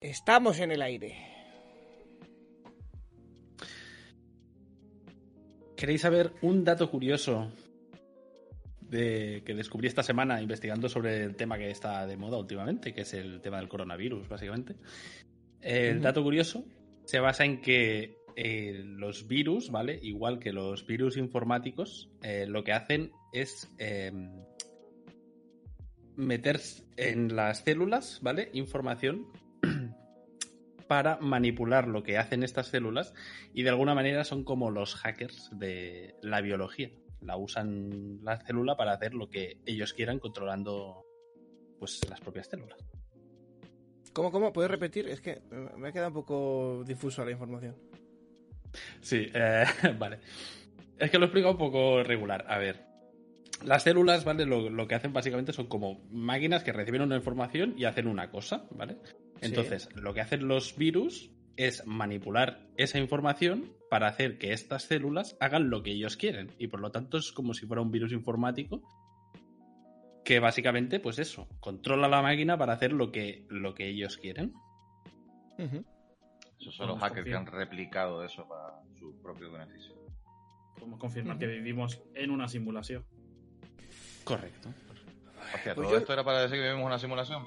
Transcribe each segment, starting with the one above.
Estamos en el aire. ¿Queréis saber un dato curioso de, que descubrí esta semana investigando sobre el tema que está de moda últimamente, que es el tema del coronavirus, básicamente? El dato curioso se basa en que eh, los virus, ¿vale? Igual que los virus informáticos, eh, lo que hacen es em, meter en las células, ¿vale? Información para manipular lo que hacen estas células y de alguna manera son como los hackers de la biología. La usan la célula para hacer lo que ellos quieran controlando pues las propias células. ¿Cómo, cómo? ¿Puedes repetir? Es que me ha quedado un poco difuso la información. Sí, eh, vale. Es que lo explico un poco regular. A ver, las células, ¿vale? Lo, lo, que hacen básicamente son como máquinas que reciben una información y hacen una cosa, ¿vale? Entonces, lo que hacen los virus es manipular esa información para hacer que estas células hagan lo que ellos quieren. Y por lo tanto es como si fuera un virus informático que básicamente, pues eso, controla la máquina para hacer lo que, lo que ellos quieren. Esos son los hackers que han replicado eso para su propio beneficio. Podemos confirmar que vivimos en una simulación. Correcto. Hostia, pues todo esto era para decir que vivimos una simulación,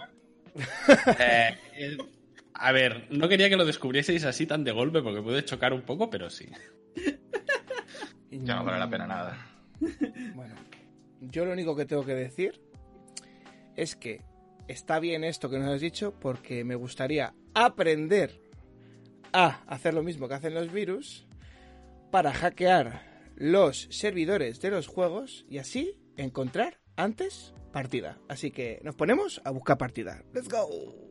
eh, a ver, no quería que lo descubrieseis así tan de golpe porque puede chocar un poco, pero sí. ya no vale la pena nada. Bueno, yo lo único que tengo que decir es que está bien esto que nos has dicho porque me gustaría aprender a hacer lo mismo que hacen los virus para hackear los servidores de los juegos y así encontrar antes partida. Así que nos ponemos a buscar partida. ¡Let's go!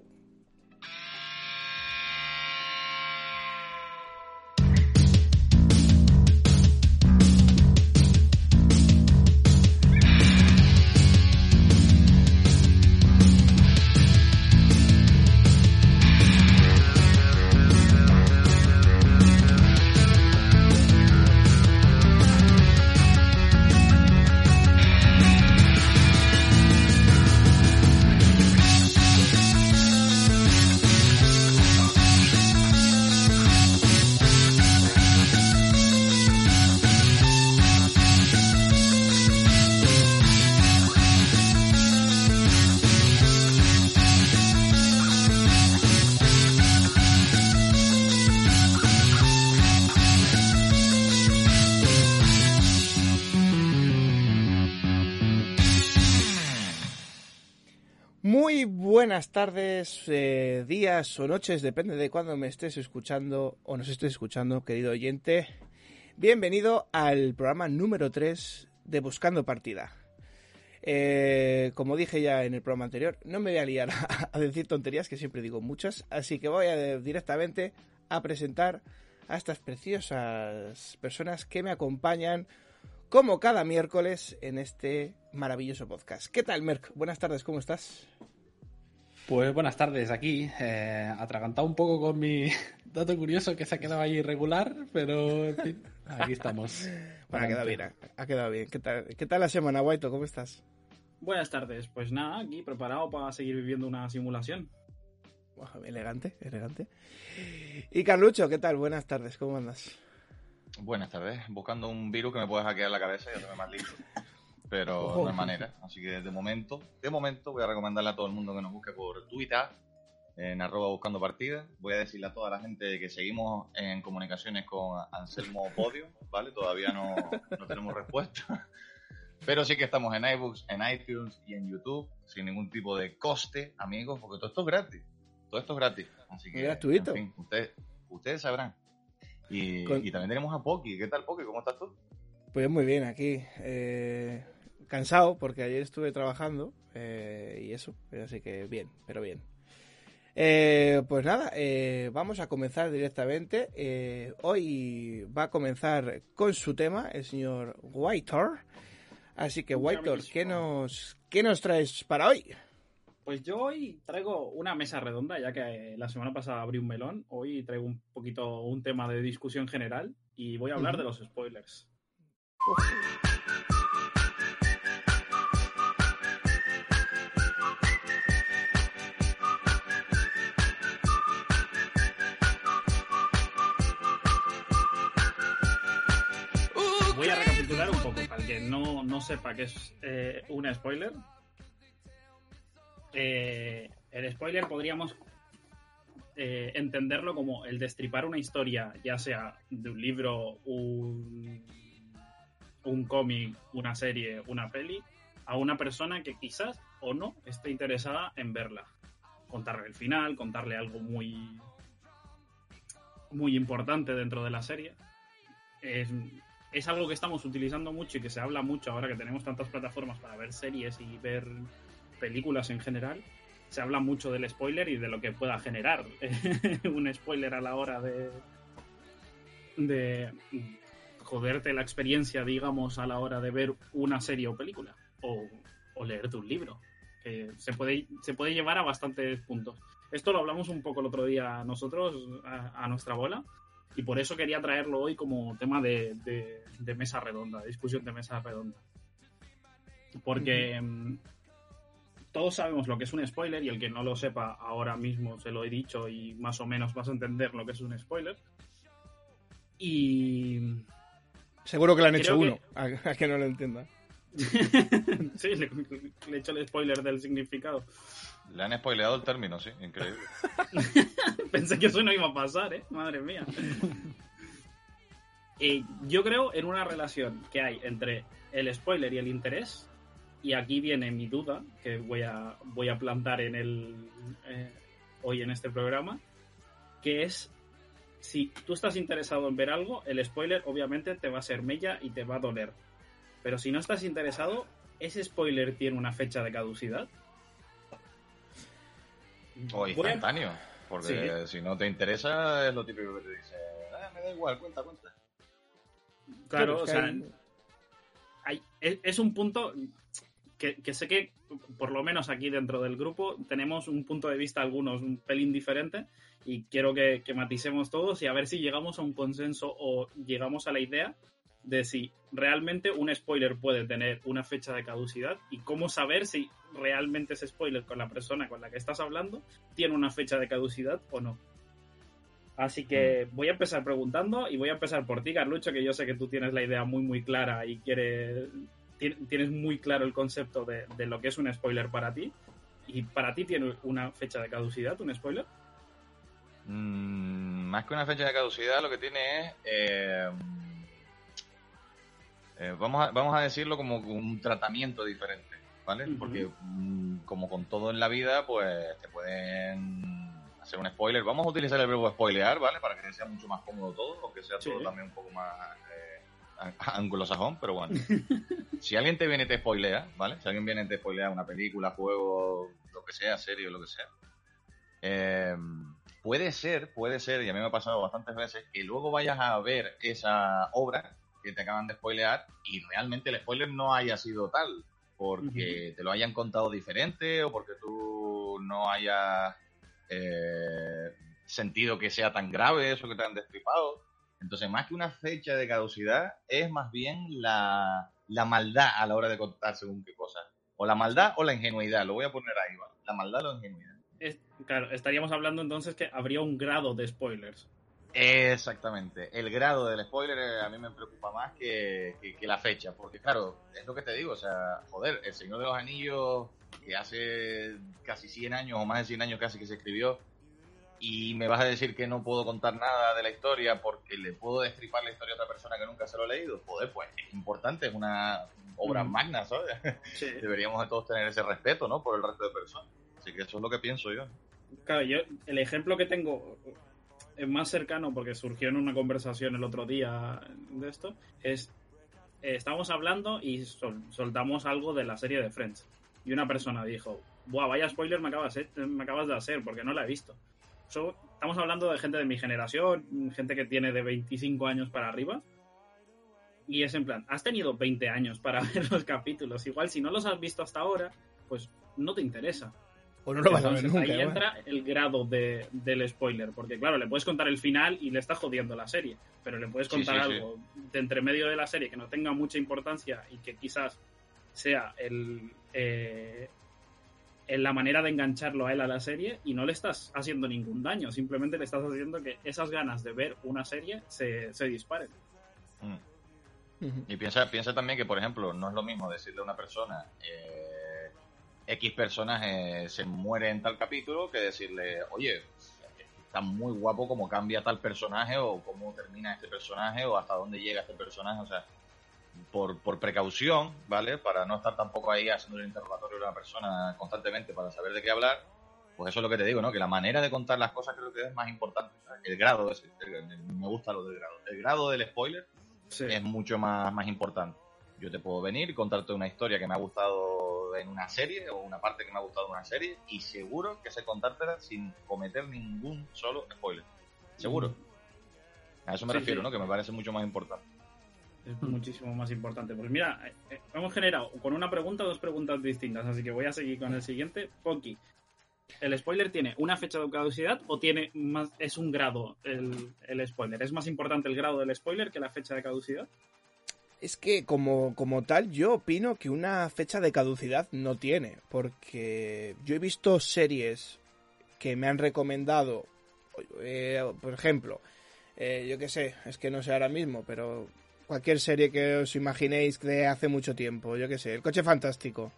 Buenas tardes, eh, días o noches, depende de cuándo me estés escuchando o nos estés escuchando, querido oyente. Bienvenido al programa número 3 de Buscando Partida. Eh, como dije ya en el programa anterior, no me voy a liar a, decir tonterías, que siempre digo muchas, así que voy a directamente a presentar a estas preciosas personas que me acompañan como cada miércoles en este maravilloso podcast. ¿Qué tal, Merck? Buenas tardes, ¿cómo estás? Pues buenas tardes, aquí, eh, atragantado un poco con mi dato curioso que se ha quedado ahí irregular, pero en fin, aquí estamos. bueno, ha quedado bien, ha quedado bien. ¿Qué tal, ¿Qué tal la semana, Guaito? ¿Cómo estás? Buenas tardes, pues nada, aquí preparado para seguir viviendo una simulación. elegante, elegante. Y Carlucho, ¿qué tal? Buenas tardes, ¿cómo andas? Buenas tardes, buscando un virus que me pueda hackear la cabeza y hacerme más listo pero no hay manera. Así que de momento, de momento voy a recomendarle a todo el mundo que nos busque por Twitter, en arroba buscando partidas. Voy a decirle a toda la gente que seguimos en comunicaciones con Anselmo Podio, ¿vale? Todavía no, no tenemos respuesta. Pero sí que estamos en iBooks, en iTunes y en YouTube, sin ningún tipo de coste, amigos, porque todo esto es gratis. Todo esto es gratis. Así que, gratuito. En fin, ustedes, ustedes sabrán. Y, y, también tenemos a Poki. ¿Qué tal, Poki? ¿Cómo estás tú? Pues muy bien, aquí. Eh, cansado porque ayer estuve trabajando eh, y eso, así que bien, pero bien. Eh, pues nada, eh, vamos a comenzar directamente. hoy va a comenzar con su tema el señor Whitor. Así que Whitor, ¿qué nos, ¿qué nos traes para hoy? Pues yo hoy traigo una mesa redonda, ya que la semana pasada abrí un melón. Hoy traigo un poquito un tema de discusión general y voy a hablar de los spoilers. recapitular para el que no, no sepa qué es eh, un spoiler. Eh, el spoiler podríamos eh, entenderlo como el destripar una historia, ya sea de un libro, un, un cómic, una serie, una peli, a una persona que quizás o no esté interesada en verla. Contarle el final, contarle algo muy, muy importante dentro de la serie. Es, es algo que estamos utilizando mucho y que se habla mucho ahora que tenemos tantas plataformas para ver series y ver películas en general. Se habla mucho del spoiler y de lo que pueda generar un spoiler a la hora de, de joderte la experiencia, digamos, a la hora de ver una serie o película o, o leerte un libro. Que se puede, se puede llevar a bastantes puntos. Esto lo hablamos un poco el otro día nosotros, a, a nuestra bola, y por eso quería traerlo hoy como tema de, de, de mesa redonda, discusión de mesa redonda. Porque uh -huh. todos sabemos lo que es un spoiler y el que no lo sepa ahora mismo se lo he dicho y más o menos vas a entender lo que es un spoiler. Y... Seguro que le han hecho uno, a, a que no lo entienda. sí, le, le, he hecho el spoiler del significado. Le han spoileado el término, sí, increíble. Pensé que eso no iba a pasar, ¿eh? Madre mía. eh, yo creo en una relación que hay entre el spoiler y el interés. Y aquí viene mi duda, que voy a, voy a plantar en el, eh, hoy en este programa, que es si tú estás interesado en ver algo, el spoiler obviamente te va a ser mella y te va a doler. Pero si no estás interesado, ¿ese spoiler tiene una fecha de caducidad? O instantáneo. Porque sí. si no te interesa, es lo típico que te dice, ah, me da igual, cuenta, cuenta. Claro, o sea, hay... Hay, es un punto que, que, sé que, por lo menos aquí dentro del grupo, tenemos un punto de vista, algunos, un pelín diferente, y quiero que, que maticemos todos y a ver si llegamos a un consenso o llegamos a la idea de si realmente un spoiler puede tener una fecha de caducidad y cómo saber si realmente ese spoiler con la persona con la que estás hablando tiene una fecha de caducidad o no. Así que voy a empezar preguntando y voy a empezar por ti, Carlucho, que yo sé que tú tienes la idea muy, muy clara y quieres, tienes muy claro el concepto de, de lo que es un spoiler para ti. ¿Y para ti tiene una fecha de caducidad, un spoiler? Mm, más que una fecha de caducidad, lo que tiene es... Eh eh, vamos, a, vamos a decirlo como un tratamiento diferente, ¿vale? Uh -huh. Porque mm, como con todo en la vida, pues te pueden hacer un spoiler. Vamos a utilizar el verbo spoilear, ¿vale? Para que sea mucho más cómodo todo, aunque sea sí. todo también un poco más eh, anglosajón, pero bueno. si alguien te viene y te spoilea, ¿vale? Si alguien viene y te spoilea una película, juego, lo que sea, serie o lo que sea, eh, puede ser, puede ser, y a mí me ha pasado bastantes veces, que luego vayas a ver esa obra que te acaban de spoilear y realmente el spoiler no haya sido tal, porque uh -huh. te lo hayan contado diferente o porque tú no hayas eh, sentido que sea tan grave eso que te han destripado. Entonces, más que una fecha de caducidad, es más bien la, la maldad a la hora de contar según qué cosa. O la maldad o la ingenuidad, lo voy a poner ahí, ¿vale? La maldad o la ingenuidad. Es, claro, estaríamos hablando entonces que habría un grado de spoilers. Exactamente. El grado del spoiler eh, a mí me preocupa más que, que, que, la fecha, porque claro, es lo que te digo, o sea, joder, El Señor de los Anillos, que hace casi 100 años o más de 100 años casi que se escribió, y me vas a decir que no puedo contar nada de la historia porque le puedo destripar la historia a otra persona que nunca se lo ha leído, joder, pues es importante, es una obra mm. magna, ¿sabes? Sí. Deberíamos de todos tener ese respeto, ¿no? Por el resto de personas. Así que eso es lo que pienso yo. Claro, yo, el ejemplo que tengo más cercano porque surgió en una conversación el otro día de esto, es eh, estábamos hablando y sol, soltamos algo de la serie de Friends. Y una persona dijo, Buah, vaya spoiler me acabas, eh, me acabas de hacer porque no la he visto. So, estamos hablando de gente de mi generación, gente que tiene de 25 años para arriba. Y es en plan, has tenido 20 años para ver los capítulos. Igual si no los has visto hasta ahora, pues no te interesa. O no lo vas Entonces, a ver nunca. Ahí entra el grado de, del spoiler, porque claro, le puedes contar el final y le estás jodiendo la serie, pero le puedes contar sí, sí, algo sí. de entre medio de la serie que no tenga mucha importancia y que quizás sea el, eh, en la manera de engancharlo a él a la serie y no le estás haciendo ningún daño, simplemente le estás haciendo que esas ganas de ver una serie se, se disparen. Mm. Y piensa, piensa también que, por ejemplo, no es lo mismo decirle a una persona eh, X personaje se muere en tal capítulo que decirle, oye, está muy guapo cómo cambia tal personaje o cómo termina este personaje o hasta dónde llega este personaje. O sea, por, por precaución, ¿vale? Para no estar tampoco ahí haciendo el interrogatorio de una persona constantemente para saber de qué hablar, pues eso es lo que te digo, ¿no? Que la manera de contar las cosas creo que es más importante. El grado, ese, me gusta lo del grado. El grado del spoiler es mucho más, más importante. Yo te puedo venir y contarte una historia que me ha gustado en una serie o una parte que me ha gustado en una serie y seguro que sé contártela sin cometer ningún solo spoiler. Seguro. A eso me refiero, ¿no? Que me parece mucho más importante. Es muchísimo más importante. Pues mira, eh, eh, hemos generado con una pregunta dos preguntas distintas, así que voy a seguir con el siguiente. Poki, ¿el spoiler tiene una fecha de caducidad o tiene más, es un grado el, el spoiler? ¿Es más importante el grado del spoiler que la fecha de caducidad? Es que como, como tal yo opino que una fecha de caducidad no tiene, porque yo he visto series que me han recomendado, eh, por ejemplo, eh, yo qué sé, es que no sé ahora mismo, pero cualquier serie que os imaginéis de hace mucho tiempo, yo qué sé, El Coche Fantástico.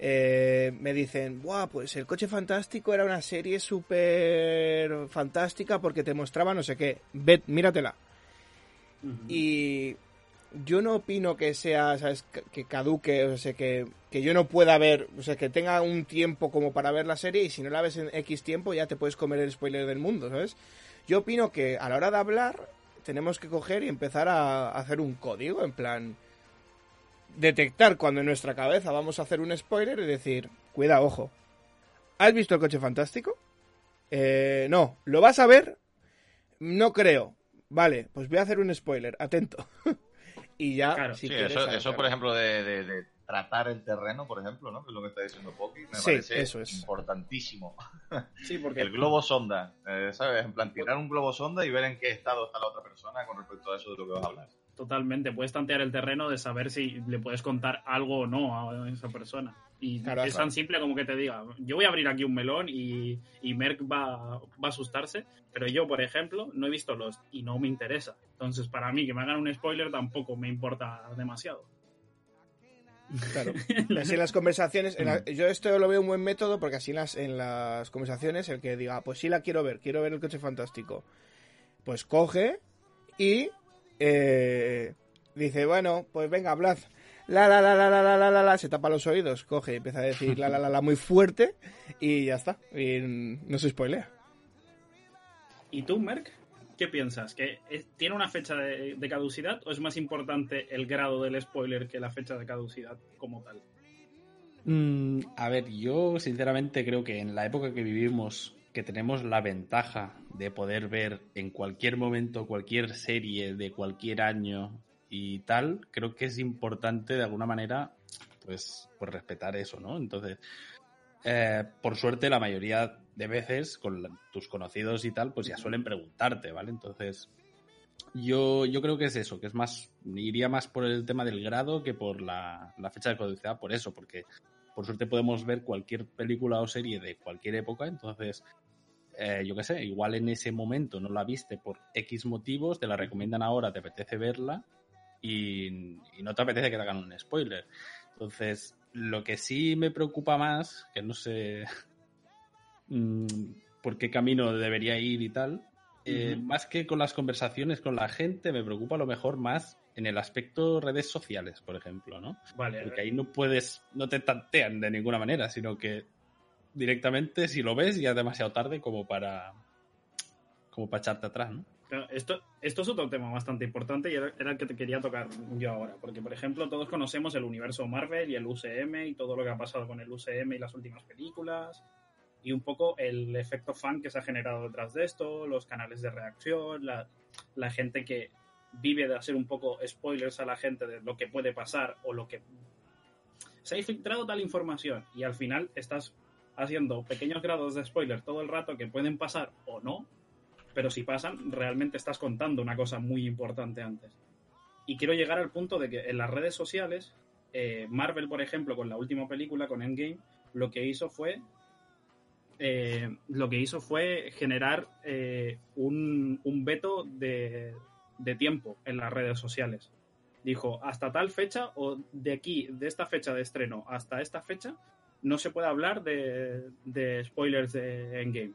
Eh, me dicen, Buah, pues el coche fantástico era una serie súper fantástica porque te mostraba no sé qué. Ve, míratela. Y yo no opino que sea, ¿sabes? Que caduque, o sea, que, que, yo no pueda ver, o sea, que tenga un tiempo como para ver la serie y si no la ves en X tiempo ya te puedes comer el spoiler del mundo, ¿sabes? Yo opino que a la hora de hablar tenemos que coger y empezar a hacer un código, en plan, detectar cuando en nuestra cabeza vamos a hacer un spoiler y decir, cuida, ojo, ¿has visto el coche fantástico? Eh, no, ¿lo vas a ver? No creo. Vale, pues voy a hacer un spoiler, atento. y ya, claro. sí, eso, por ejemplo, de, tratar el terreno, por ejemplo, ¿no? Que es lo que está diciendo Poki, me parece eso es. importantísimo. Sí, porque... El globo sonda, eh, ¿sabes? En plan, tirar un globo sonda y ver en qué estado está la otra persona con respecto a eso de lo que vas a hablar. Totalmente, puedes tantear el terreno de saber si le puedes contar algo o no a esa persona. Y es tan simple como que te diga, yo voy a abrir aquí un melón y, y Merck va, va, a asustarse, pero yo, por ejemplo, no he visto los y no me interesa. Entonces, para mí, que me hagan un spoiler tampoco me importa demasiado. Claro. Así en las conversaciones, yo esto lo veo un buen método porque así en las, en las conversaciones el que diga, ah, pues sí la quiero ver, quiero ver el coche fantástico, pues coge y eh, dice, bueno, pues venga, hablad. La la la la la la la la la se tapa los oídos, coge y empieza a decir la la la la muy fuerte y ya está. Y no se spoilea. ¿Y tú, Merck? ¿Qué piensas? ¿Que tiene una fecha de, caducidad o es más importante el grado del spoiler que la fecha de caducidad como tal? Mm, a ver, yo sinceramente creo que en la época que vivimos, que tenemos la ventaja de poder ver en cualquier momento cualquier serie de cualquier año y tal, creo que es importante de alguna manera, pues, pues respetar eso, ¿no? Entonces, eh, por suerte, la mayoría de veces con tus conocidos y tal, pues ya suelen preguntarte, ¿vale? Entonces, yo, yo creo que es eso, que es más, iría más por el tema del grado que por la, fecha de caducidad, por eso, porque por suerte podemos ver cualquier película o serie de cualquier época, entonces, eh, yo qué sé, igual en ese momento no la viste por X motivos, te la recomiendan ahora, te apetece verla y, y no te apetece que te hagan un spoiler. Entonces, lo que sí me preocupa más, que no sé mm, por qué camino debería ir y tal, eh, más que con las conversaciones con la gente, me preocupa a lo mejor más en el aspecto redes sociales, por ejemplo, ¿no? Vale. Porque ahí no puedes, no te tantean de ninguna manera, sino que directamente si lo ves ya es demasiado tarde como para como para echarte atrás, ¿no? Esto, esto es otro tema bastante importante y era, el que te quería tocar yo ahora, porque por ejemplo todos conocemos el universo Marvel y el UCM y todo lo que ha pasado con el UCM y las últimas películas y un poco el efecto fan que se ha generado detrás de esto, los canales de reacción, la, gente que vive de hacer un poco spoilers a la gente de lo que puede pasar o lo que se ha filtrado tal información y al final estás haciendo pequeños grados de spoiler todo el rato que pueden pasar o no pero si pasan, realmente estás contando una cosa muy importante antes. Y quiero llegar al punto de que en las redes sociales, eh, Marvel, por ejemplo, con la última película, con Endgame, lo que hizo fue. Eh, lo que hizo fue generar eh, un, veto de, tiempo en las redes sociales. dijo, hasta tal fecha o de aquí, de esta fecha de estreno hasta esta fecha, no se puede hablar de, de spoilers de Endgame.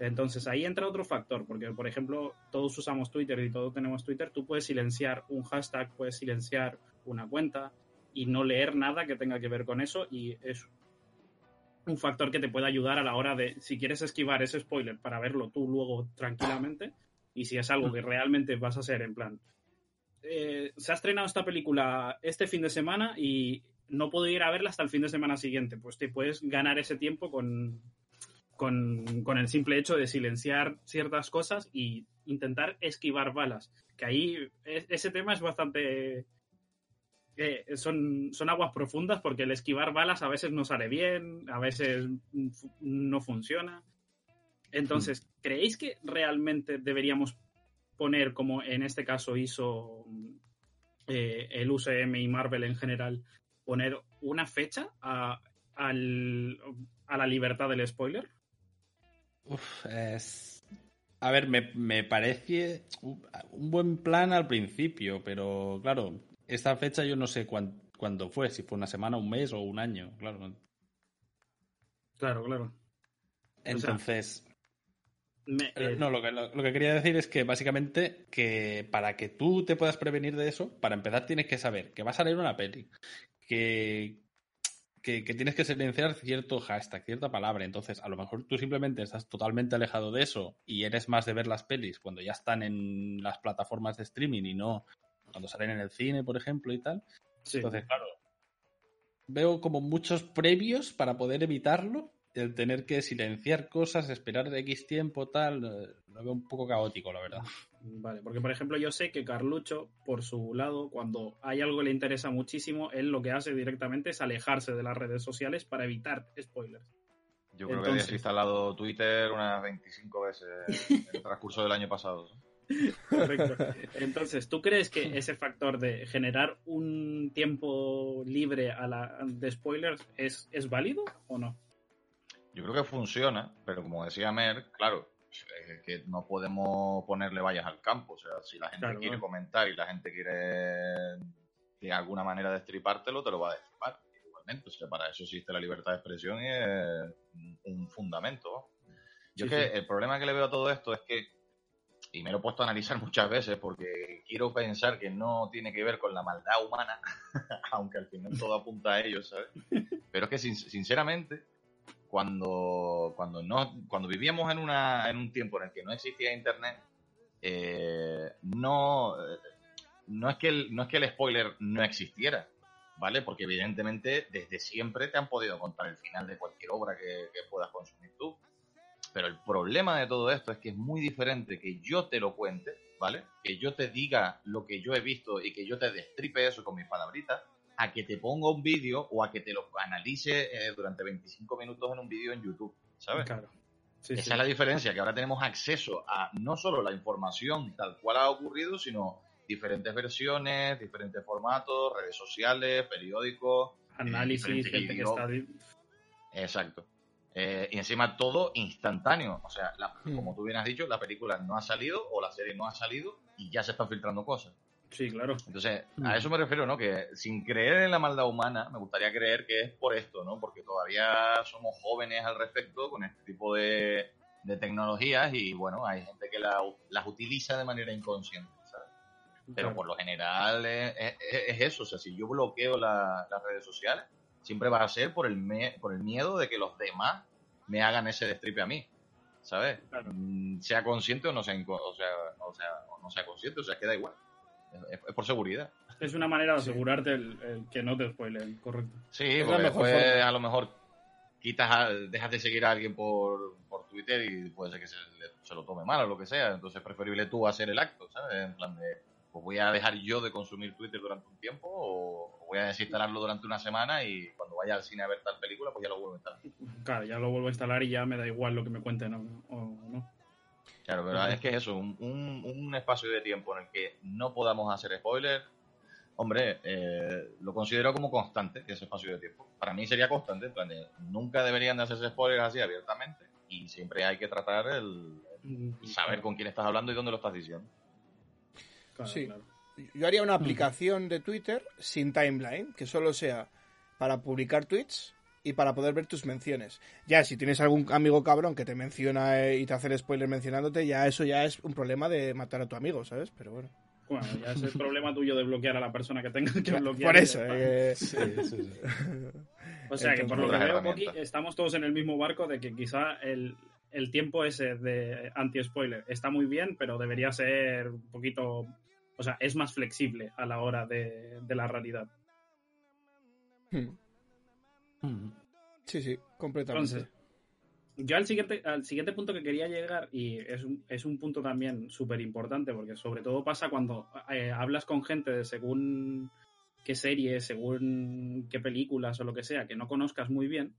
Entonces ahí entra otro factor, porque por ejemplo todos usamos Twitter y todos tenemos Twitter, tú puedes silenciar un hashtag, puedes silenciar una cuenta y no leer nada que tenga que ver con eso y es un factor que te puede ayudar a la hora de, si quieres esquivar ese spoiler para verlo tú luego tranquilamente y si es algo que realmente vas a hacer en plan, eh, se ha estrenado esta película este fin de semana y no puedo ir a verla hasta el fin de semana siguiente, pues te puedes ganar ese tiempo con, con, el simple hecho de silenciar ciertas cosas y intentar esquivar balas. Que ahí ese tema es bastante... Eh, son, son aguas profundas porque el esquivar balas a veces no sale bien, a veces no funciona. Entonces, hmm. ¿creéis que realmente deberíamos poner, como en este caso hizo eh, el UCM y Marvel en general, poner una fecha a, a la libertad del spoiler? Es... A ver, me, parece un buen plan al principio, pero claro, esta fecha yo no sé cuándo, fue, si fue una semana, un mes o un año, claro. Claro, claro. Entonces... Eh, no, lo que, lo que, quería decir es que básicamente que para que tú te puedas prevenir de eso, para empezar tienes que saber que va a salir una peli, que, que, tienes que silenciar cierto hashtag, cierta palabra. Entonces, a lo mejor tú simplemente estás totalmente alejado de eso y eres más de ver las pelis cuando ya están en las plataformas de streaming y no cuando salen en el cine, por ejemplo, y tal. Entonces, claro, veo como muchos previos para poder evitarlo, el tener que silenciar cosas, esperar de X tiempo, tal, eh, lo veo un poco caótico, la verdad. Vale, porque por ejemplo yo sé que Carlucho, por su lado, cuando hay algo que le interesa muchísimo, él lo que hace directamente es alejarse de las redes sociales para evitar spoilers. Yo creo que habías instalado Twitter unas 25 veces en el transcurso del año pasado. Correcto. Entonces, ¿tú crees que ese factor de generar un tiempo libre a la, de spoilers es, es válido o no? Yo creo que funciona, pero como decía Mer, claro, que no podemos ponerle vallas al campo. O sea, si la gente quiere comentar y la gente quiere de alguna manera destripártelo, te lo va a destripar. Igualmente, o sea, para eso existe la libertad de expresión y es un fundamento. Yo que el problema que le veo a todo esto es que, y me lo he puesto a analizar muchas veces porque quiero pensar que no tiene que ver con la maldad humana, aunque al final todo apunta a ello, ¿sabes? Pero es que sinceramente cuando, cuando, no, cuando vivíamos en, una, en un tiempo en el que no existía Internet, eh, no, no, es que el, no es que el spoiler no existiera, ¿vale? Porque evidentemente desde siempre te han podido contar el final de cualquier obra que, puedas consumir tú. Pero el problema de todo esto es que es muy diferente que yo te lo cuente, ¿vale? Que yo te diga lo que yo he visto y que yo te destripe eso con mis palabritas, a que te ponga un vídeo o a que te lo analice eh, durante 25 minutos en un vídeo en YouTube, ¿sabes? Claro. Esa es la diferencia, que ahora tenemos acceso a no solo la información tal cual ha ocurrido, sino diferentes versiones, diferentes formatos, redes sociales, periódicos. Eh, Análisis, gente que está... Exacto. Eh, y encima todo instantáneo. O sea, hmm. como tú bien has dicho, la película no ha salido o la serie no ha salido y ya se están filtrando cosas. Sí, claro. Entonces, a mm. eso me refiero, ¿no? Que sin creer en la maldad humana, me gustaría creer que es por esto, ¿no? Porque todavía somos jóvenes al respecto con este tipo de, tecnologías y, bueno, hay gente que las utiliza de manera inconsciente, ¿sabes? Pero por lo general es, eso, o sea, si yo bloqueo las redes sociales, siempre va a ser por el, por el miedo de que los demás me hagan ese destripe a mí, ¿sabes? Mm, sea consciente o no sea, o sea, o sea, o no sea consciente, o sea, queda igual es, por seguridad. Es una manera de asegurarte el, que no te spoilen, correcto. Sí, porque después a lo mejor quitas dejas de seguir a alguien por, por Twitter y puede ser que se, se, lo tome mal o lo que sea. Entonces es preferible tú hacer el acto, ¿sabes? En plan de, pues voy a dejar yo de consumir Twitter durante un tiempo o voy a desinstalarlo durante una semana y cuando vaya al cine a ver tal película, pues ya lo vuelvo a instalar. Claro, ya lo vuelvo a instalar y ya me da igual lo que me cuenten o no. Claro, pero es que eso, un, un, espacio de tiempo en el que no podamos hacer spoilers, hombre, eh, lo considero como constante, ese espacio de tiempo. Para mí sería constante, en plan de, nunca deberían de hacerse spoilers así abiertamente y siempre hay que tratar el, saber con quién estás hablando y dónde lo estás diciendo. sí. yo haría una aplicación de Twitter sin timeline, que solo sea para publicar tweets y para poder ver tus menciones. Ya, si tienes algún amigo cabrón que te menciona eh, y te hace el spoiler mencionándote, ya eso ya es un problema de matar a tu amigo, ¿sabes? Pero bueno. Bueno, ya es el problema tuyo de bloquear a la persona que tenga que bloquear. Por eso, eh, Sí, sí, sí. O sea que por lo que veo, Poki, estamos todos en el mismo barco de que quizá el, el tiempo ese de anti-spoiler está muy bien, pero debería ser un poquito. O sea, es más flexible a la hora de, de la realidad. hmm, Mm. Sí, sí, completamente. Entonces, yo al siguiente, al siguiente punto que quería llegar, y es un, es un punto también súper importante, porque sobre todo pasa cuando eh, hablas con gente de según qué series, según qué películas o lo que sea, que no conozcas muy bien.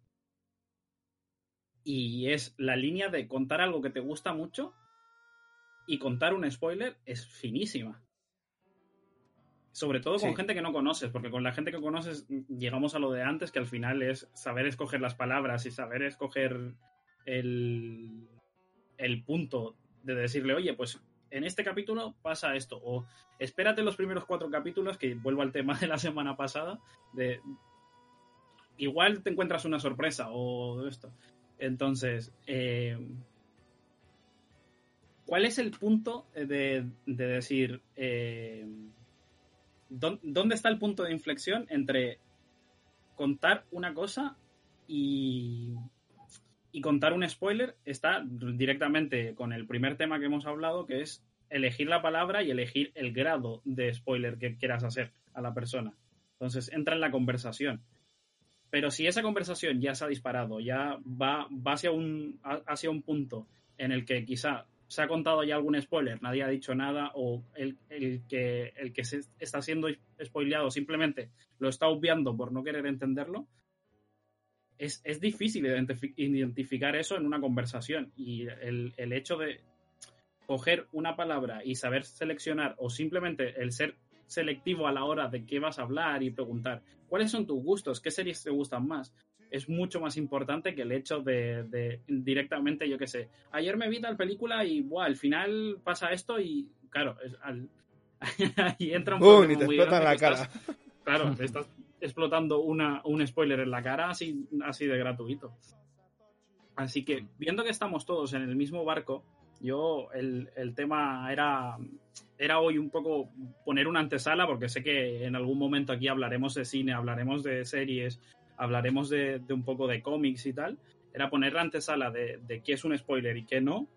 Y es la línea de contar algo que te gusta mucho y contar un spoiler es finísima. Sobre todo con Sí. gente que no conoces, porque con la gente que conoces llegamos a lo de antes, que al final es saber escoger las palabras y saber escoger el, el punto de decirle, oye, pues en este capítulo pasa esto, o espérate los primeros cuatro capítulos, que vuelvo al tema de la semana pasada, de igual te encuentras una sorpresa o esto. Entonces, eh, ¿cuál es el punto de, de decir, eh, ¿dó- ¿dónde está el punto de inflexión entre contar una cosa y, y contar un spoiler? Está directamente con el primer tema que hemos hablado, que es elegir la palabra y elegir el grado de spoiler que quieras hacer a la persona. Entonces entra en la conversación. Pero si esa conversación ya se ha disparado, ya va, va hacia, un, ha- hacia un punto en el que quizá se ha contado ya algún spoiler, nadie ha dicho nada, o el, el que, el que se está siendo spoileado simplemente lo está obviando por no querer entenderlo, es, es difícil identifi- identificar eso en una conversación. Y el, el hecho de coger una palabra y saber seleccionar, o simplemente el ser selectivo a la hora de qué vas a hablar y preguntar cuáles son tus gustos, qué series te gustan más, es mucho más importante que el hecho de, de directamente, yo qué sé, ayer me vi tal película y buah, al final pasa esto y claro, es, al, ahí entra un ¡Bum! problema Y te muy explota en grande la cara. estás- claro, te estás explotando una, un spoiler en la cara así, así de gratuito. Así que, viendo que estamos todos en el mismo barco, yo el, el tema era, era hoy un poco poner una antesala, porque sé que en algún momento aquí hablaremos de cine, hablaremos de series, hablaremos de, un poco de cómics y tal. Era poner la antesala de, de qué es un spoiler y qué no.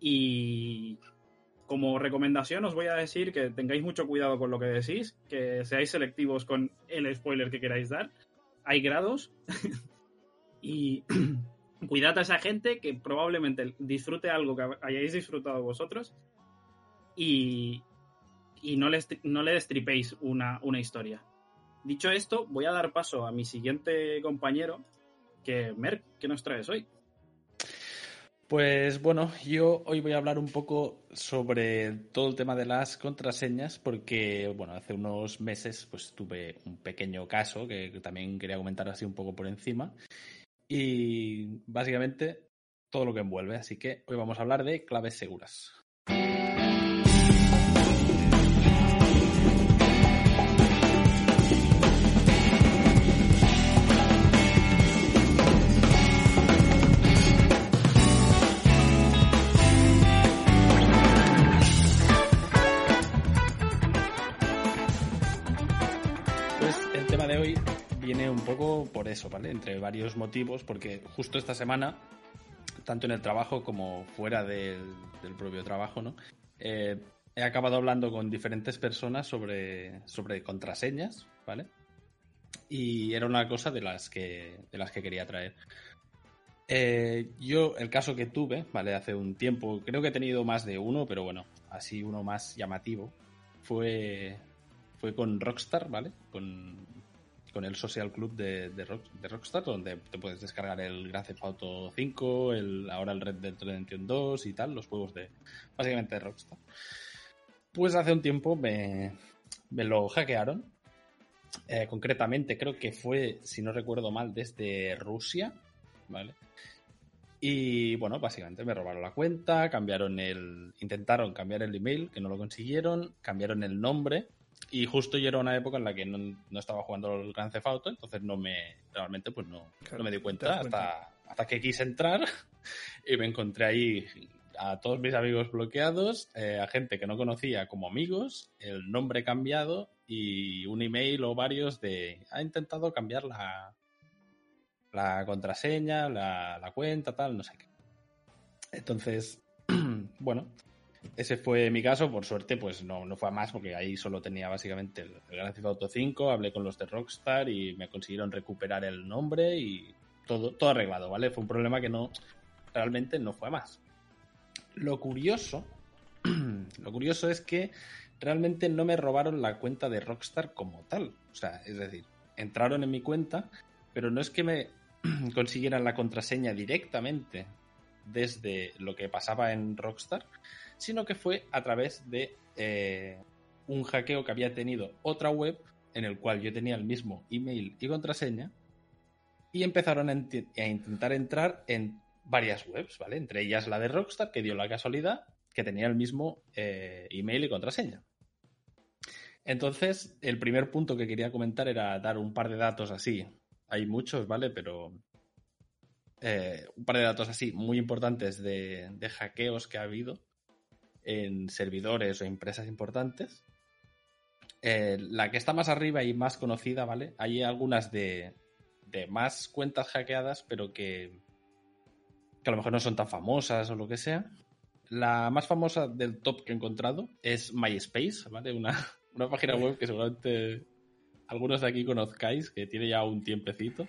Y como recomendación os voy a decir que tengáis mucho cuidado con lo que decís, que seáis selectivos con el spoiler que queráis dar. Hay grados y cuidad a esa gente que probablemente disfrute algo que hayáis disfrutado vosotros y, y no, les, no le destripéis una, una historia. Dicho esto, voy a dar paso a mi siguiente compañero, que Merck, ¿qué nos traes hoy? Pues bueno, yo hoy voy a hablar un poco sobre todo el tema de las contraseñas porque, bueno, hace unos meses pues tuve un pequeño caso que también quería comentar así un poco por encima y básicamente todo lo que envuelve, así que hoy vamos a hablar de claves seguras. Entre varios motivos, porque justo esta semana, tanto en el trabajo como fuera del, del propio trabajo, ¿no? Eh, he acabado hablando con diferentes personas sobre, sobre contraseñas, ¿vale? Y era una cosa de las que, de las que quería traer. Eh, yo, el caso que tuve, ¿vale? Hace un tiempo, creo que he tenido más de uno, pero bueno, así uno más llamativo, fue, fue con Rockstar, ¿vale? Con, con el Social Club de, de, Rock- de Rockstar, donde te puedes descargar el Grand Theft Auto 5, el, ahora el Red Dead Redemption 2 y tal, los juegos de, básicamente de Rockstar. Pues hace un tiempo me, me lo hackearon. Eh, concretamente, creo que fue, si no recuerdo mal, desde Rusia, ¿vale? Y bueno, básicamente me robaron la cuenta, cambiaron el. intentaron cambiar el email, que no lo consiguieron, cambiaron el nombre. Y justo yo era una época en la que no, estaba jugando el Gran Theft Auto, entonces no me. realmente pues no, no me di cuenta hasta, hasta que quise entrar y me encontré ahí a todos mis amigos bloqueados, eh, a gente que no conocía como amigos, el nombre cambiado y un email o varios de ha intentado cambiar la, la contraseña, la, la cuenta, tal, no sé qué. Entonces, bueno, ese fue mi caso. Por suerte, pues no, no fue a más porque ahí solo tenía básicamente el, el Grand Theft Auto 5. Hablé con los de Rockstar y me consiguieron recuperar el nombre y todo, todo arreglado, ¿vale? Fue un problema que no realmente no fue a más. Lo curioso, lo curioso es que realmente no me robaron la cuenta de Rockstar como tal. O sea, es decir, entraron en mi cuenta, pero no es que me consiguieran la contraseña directamente desde lo que pasaba en Rockstar, sino que fue a través de eh, un hackeo que había tenido otra web en el cual yo tenía el mismo email y contraseña y empezaron a, intentar entrar en varias webs, ¿vale? Entre ellas la de Rockstar, que dio la casualidad que tenía el mismo eh, email y contraseña. Entonces, el primer punto que quería comentar era dar un par de datos así. Hay muchos, ¿vale? Pero eh, un par de datos así muy importantes de, hackeos que ha habido en servidores o empresas importantes. Eh, la que está más arriba y más conocida, ¿vale? Hay algunas de, de más cuentas hackeadas, pero que que a lo mejor no son tan famosas o lo que sea. La más famosa del top que he encontrado es MySpace, ¿vale? Una, una página web que seguramente algunos de aquí conozcáis, que tiene ya un tiempecito.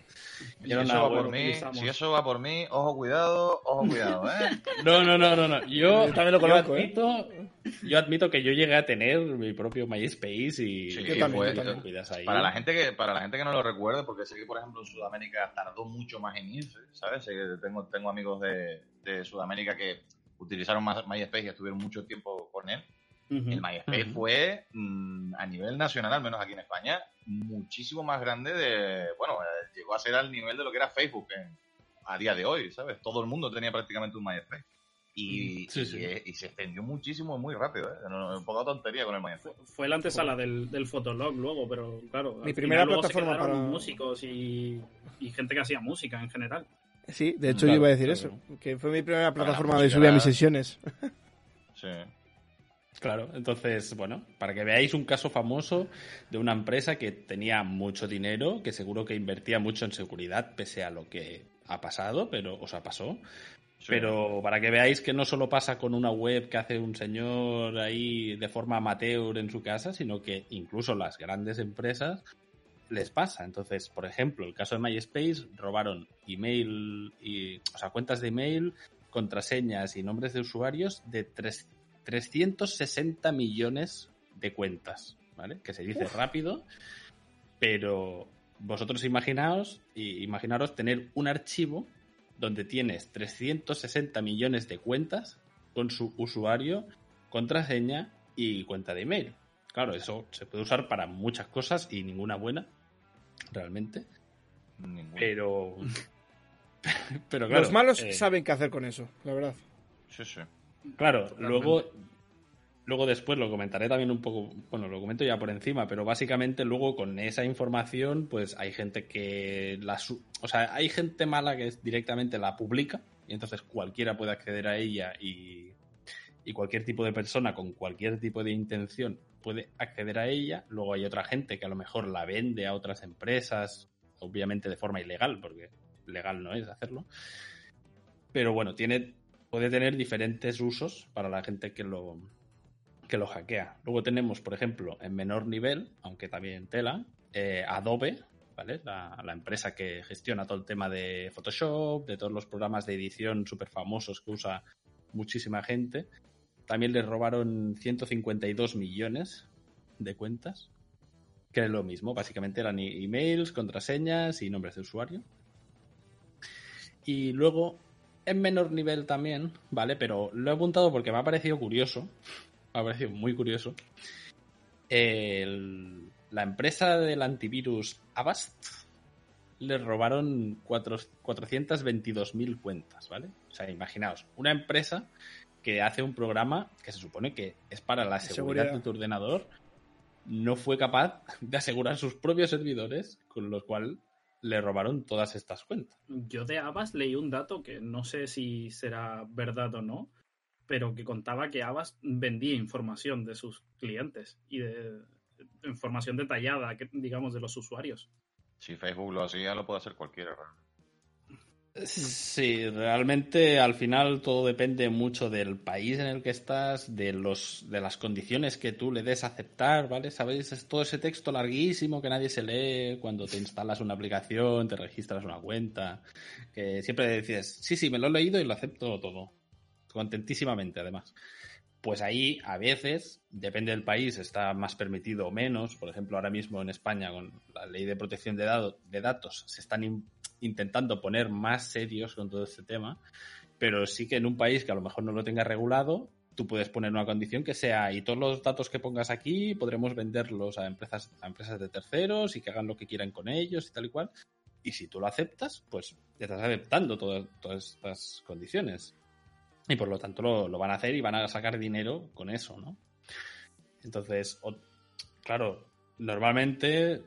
Si eso, va por mí, si eso va por mí, ojo cuidado, ojo cuidado, ¿eh? No, no, no, no, no. Yo, también lo conozco, ¿eh? admito, yo admito que yo llegué a tener mi propio MySpace y sí, también, ahí. Para la gente que para la gente que no lo recuerde, porque sé que por ejemplo en Sudamérica tardó mucho más en irse, ¿sabes? Sé que tengo tengo amigos de, de Sudamérica que utilizaron MySpace y estuvieron mucho tiempo con él. El MySpace fue, mm, a nivel nacional, al menos aquí en España, muchísimo más grande de, bueno, eh, llegó a ser al nivel de lo que era Facebook a día de hoy, ¿sabes? Todo el mundo tenía prácticamente un MySpace. Y, eh, y, se extendió muchísimo muy rápido, ¿eh? No, poca tontería con el MySpace. Fue, la antesala del, del Fotolog luego, pero claro. Mi primera plataforma para músicos y, gente que hacía música en general. Sí, de hecho yo iba a decir eso, que fue mi primera plataforma de subir a mis sesiones. Sí. Claro, entonces, bueno, para que veáis un caso famoso de una empresa que tenía mucho dinero, que seguro que invertía mucho en seguridad, pese a lo que ha pasado, pero, o sea, pasó. Pero para que veáis que no solo pasa con una web que hace un señor ahí de forma amateur en su casa, sino que incluso las grandes empresas les pasa. Entonces, por ejemplo, el caso de MySpace, robaron email y, o sea, cuentas de email, contraseñas y nombres de usuarios de tres 360 millones de cuentas, ¿vale? Que se dice rápido, pero vosotros imaginaos, imaginaros tener un archivo donde tienes 360 millones de cuentas con su usuario, contraseña y cuenta de email. Claro, eso se puede usar para muchas cosas y ninguna buena, realmente. Pero. pero claro, Los malos eh, saben qué hacer con eso, la verdad. Sí, sí. Claro, luego, luego después lo comentaré también un poco, bueno, lo comento ya por encima, pero básicamente luego con esa información, pues hay gente que la, o sea, hay gente mala que directamente la publica y entonces cualquiera puede acceder a ella y, y cualquier tipo de persona con cualquier tipo de intención puede acceder a ella. Luego hay otra gente que a lo mejor la vende a otras empresas, obviamente de forma ilegal, porque legal no es hacerlo. Pero bueno, tiene puede tener diferentes usos para la gente que lo, que lo hackea. Luego tenemos, por ejemplo, en menor nivel, aunque también tela, eh, Adobe, ¿vale? La, empresa que gestiona todo el tema de Photoshop, de todos los programas de edición súper famosos que usa muchísima gente. También le robaron 152 millones de cuentas, que es lo mismo, básicamente eran emails, contraseñas y nombres de usuario. Y luego en menor nivel también, ¿vale? Pero lo he apuntado porque me ha parecido curioso. Me ha parecido muy curioso. la empresa del antivirus Avast, le robaron 422.000 cuentas, ¿vale? O sea, imaginaos, una empresa que hace un programa que se supone que es para la seguridad, seguridad. de tu ordenador, no fue capaz de asegurar sus propios servidores, con lo cual le robaron todas estas cuentas. Yo de Abbas leí un dato que no sé si será verdad o no, pero que contaba que Abbas vendía información de sus clientes y de información detallada, digamos, de los usuarios. Si Facebook lo hacía, lo puede hacer cualquiera. Sí, realmente al final todo depende mucho del país en el que estás, de los de las condiciones que tú le des a aceptar, ¿vale? Sabéis, es todo ese texto larguísimo que nadie se lee cuando te instalas una aplicación, te registras una cuenta, que siempre dices, sí, sí, me lo he leído y lo acepto todo, contentísimamente además. Pues ahí a veces, depende del país, está más permitido o menos. Por ejemplo, ahora mismo en España con la ley de protección de, de datos se están intentando poner más serios con todo este tema, pero sí que en un país que a lo mejor no lo tenga regulado, tú puedes poner una condición que sea y todos los datos que pongas aquí podremos venderlos a empresas, a empresas de terceros y que hagan lo que quieran con ellos y tal y cual. Y si tú lo aceptas, pues estás aceptando todas, todas estas condiciones. Y por lo tanto lo, lo, van a hacer y van a sacar dinero con eso, ¿no? Entonces, claro, normalmente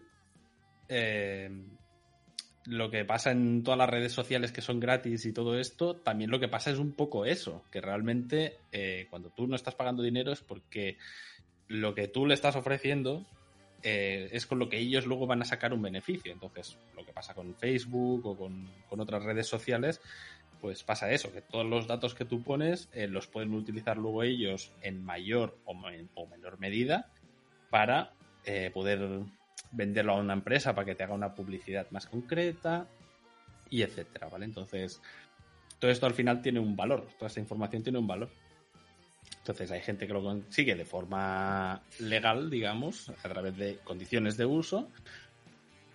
eh, lo que pasa en todas las redes sociales que son gratis y todo esto, también lo que pasa es un poco eso, que realmente eh, cuando tú no estás pagando dinero es porque lo que tú le estás ofreciendo eh, es con lo que ellos luego van a sacar un beneficio. Entonces, lo que pasa con Facebook o con, con otras redes sociales, pues pasa eso, que todos los datos que tú pones eh, los pueden utilizar luego ellos en mayor o, o menor medida para poder venderlo a una empresa para que te haga una publicidad más concreta y etcétera, ¿vale? Entonces, todo esto al final tiene un valor, toda esta información tiene un valor. Entonces hay gente que lo consigue de forma legal, digamos, a través de condiciones de uso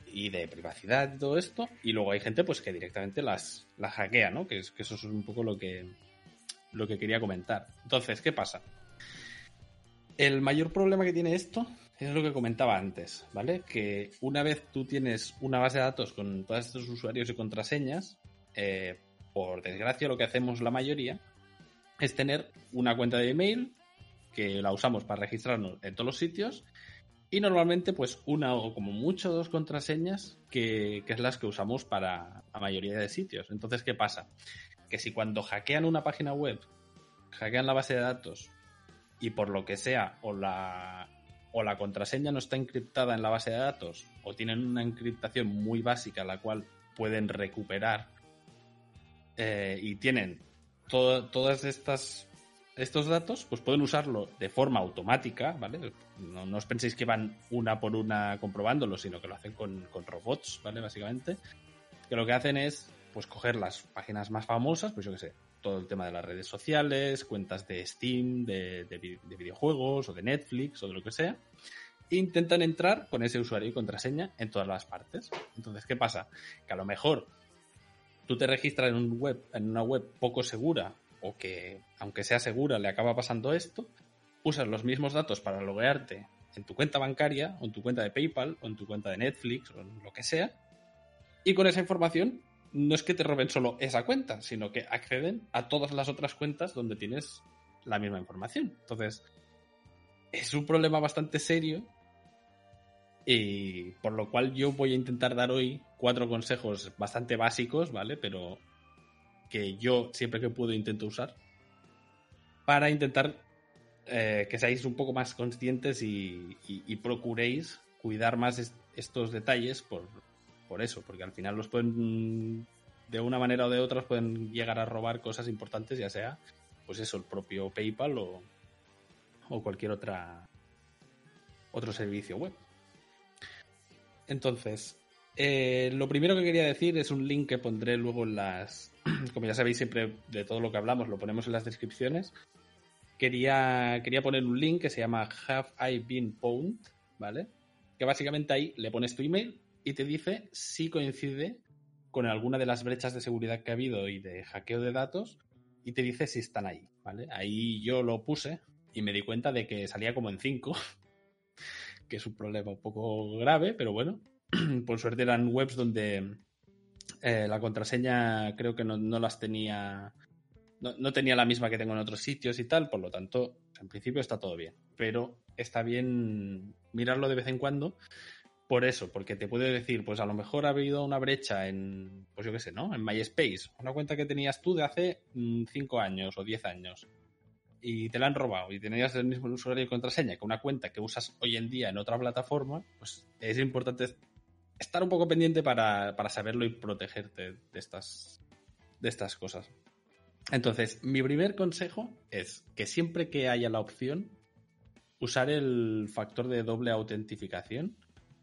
y de privacidad y todo esto, y luego hay gente pues que directamente las, las hackea, ¿no? Que, que eso es un poco lo que, lo que quería comentar. Entonces, ¿qué pasa? El mayor problema que tiene esto es lo que comentaba antes, ¿vale? Que una vez tú tienes una base de datos con todos estos usuarios y contraseñas, eh, por desgracia lo que hacemos la mayoría es tener una cuenta de email que la usamos para registrarnos en todos los sitios y normalmente pues una o como mucho dos contraseñas que, que es las que usamos para la mayoría de sitios. Entonces, ¿qué pasa? Que si cuando hackean una página web, hackean la base de datos y por lo que sea o la o la contraseña no está encriptada en la base de datos o tienen una encriptación muy básica la cual pueden recuperar eh, y tienen todas estas estos datos, pues pueden usarlo de forma automática, ¿vale? No, os penséis que van una por una comprobándolo, sino que lo hacen con, robots, ¿vale? Básicamente. Que lo que hacen es, pues, coger las páginas más famosas, pues yo qué sé, todo el tema de las redes sociales, cuentas de Steam, de, videojuegos o de Netflix o de lo que sea, intentan entrar con ese usuario y contraseña en todas las partes. Entonces, ¿qué pasa? Que a lo mejor tú te registras en, un web, en una web poco segura o que, aunque sea segura, le acaba pasando esto, usas los mismos datos para loguearte en tu cuenta bancaria o en tu cuenta de PayPal o en tu cuenta de Netflix o en lo que sea, y con esa información no es que te roben solo esa cuenta, sino que acceden a todas las otras cuentas donde tienes la misma información. Entonces, es un problema bastante serio y por lo cual yo voy a intentar dar hoy cuatro consejos bastante básicos, ¿vale? Pero que yo siempre que puedo intento usar para intentar eh, que seáis un poco más conscientes y, procuréis cuidar más estos detalles por, por eso, porque al final los pueden, de una manera o de otra, pueden llegar a robar cosas importantes, ya sea, pues eso, el propio PayPal o, o cualquier otra otro servicio web. Entonces, eh, lo primero que quería decir es un link que pondré luego en las. Como ya sabéis, siempre de todo lo que hablamos lo ponemos en las descripciones. Quería, quería poner un link que se llama Have I Been Pwned, ¿vale? Que básicamente ahí le pones tu email y te dice si coincide con alguna de las brechas de seguridad que ha habido y de hackeo de datos y te dice si están ahí, ¿vale? Ahí yo lo puse y me di cuenta de que salía como en 5, que es un problema un poco grave, pero bueno, por suerte eran webs donde Eh, la contraseña creo que no, las tenía. No, tenía la misma que tengo en otros sitios y tal, por lo tanto, en principio está todo bien. Pero está bien mirarlo de vez en cuando. Por eso, porque te puede decir, pues a lo mejor ha habido una brecha en, pues yo qué sé, ¿no? En MySpace, una cuenta que tenías tú de hace 5 mm, años o 10 años y te la han robado y tenías el mismo usuario y contraseña que una cuenta que usas hoy en día en otra plataforma, pues es importante estar un poco pendiente para, saberlo y protegerte de estas, de estas cosas. Entonces, mi primer consejo es que siempre que haya la opción, usar el factor de doble autentificación,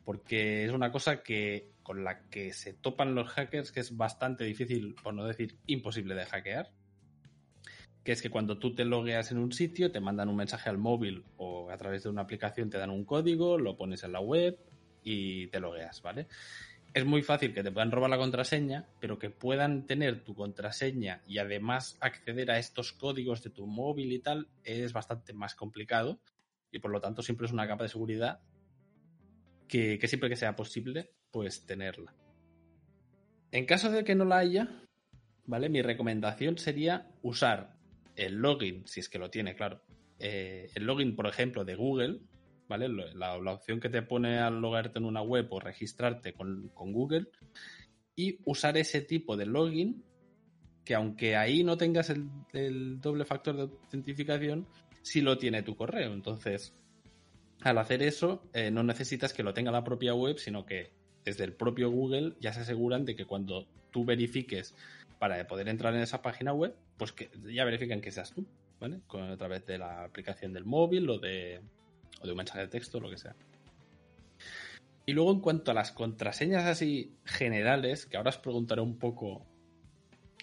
porque es una cosa que con la que se topan los hackers que es bastante difícil, por no decir imposible de hackear. Que es que cuando tú te logueas en un sitio, te mandan un mensaje al móvil o a través de una aplicación te dan un código, lo pones en la web, y te logueas, ¿vale? Es muy fácil que te puedan robar la contraseña, pero que puedan tener tu contraseña y además acceder a estos códigos de tu móvil y tal es bastante más complicado y por lo tanto siempre es una capa de seguridad que, siempre que sea posible, pues tenerla. En caso de que no la haya, ¿vale? Mi recomendación sería usar el login, si es que lo tiene, claro. Eh, el login, por ejemplo, de Google, ¿vale? La, opción que te pone al logarte en una web o registrarte con, Google y usar ese tipo de login que aunque ahí no tengas el, doble factor de autentificación, sí lo tiene tu correo. Entonces, al hacer eso, eh, no necesitas que lo tenga la propia web, sino que desde el propio Google ya se aseguran de que cuando tú verifiques para poder entrar en esa página web, pues que ya verifican que seas tú, ¿vale? Con, a través de la aplicación del móvil o de, de un mensaje de texto, lo que sea. Y luego en cuanto a las contraseñas así generales, que ahora os preguntaré un poco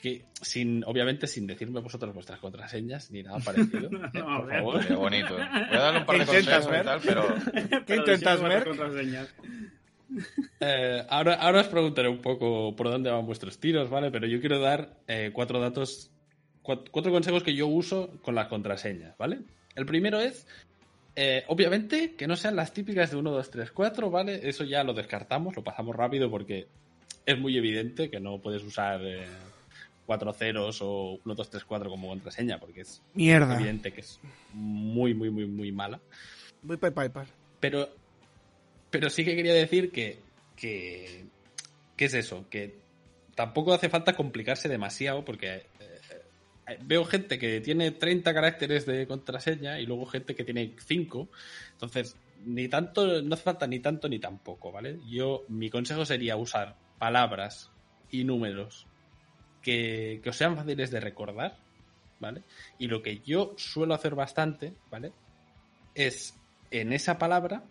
que sin, obviamente sin decirme vosotros vuestras contraseñas ni nada parecido. Eh, por favor. Qué bonito. Voy a dar un par de consejos y tal, pero. ¿Qué intentas ver? Eh, ahora, ahora os preguntaré un poco por dónde van vuestros tiros, ¿vale? Pero yo quiero dar eh, cuatro datos, cuatro consejos que yo uso con las contraseñas, ¿vale? El primero es eh, obviamente que no sean las típicas de 1, 2, 3, 4, ¿vale? Eso ya lo descartamos, lo pasamos rápido porque es muy evidente que no puedes usar eh, 4 ceros o 1, 2, 3, 4 como contraseña porque es Mierda. evidente que es muy, muy, muy, muy mala. Muy piper. Pero, pero sí que quería decir que, que, ¿qué es eso? Que tampoco hace falta complicarse demasiado porque veo gente que tiene 30 caracteres de contraseña y luego gente que tiene 5. Entonces, ni tanto, no hace falta ni tanto ni tampoco, ¿vale? Yo, mi consejo sería usar palabras y números que, os sean fáciles de recordar, ¿vale? Y lo que yo suelo hacer bastante, ¿vale? Es en esa palabra,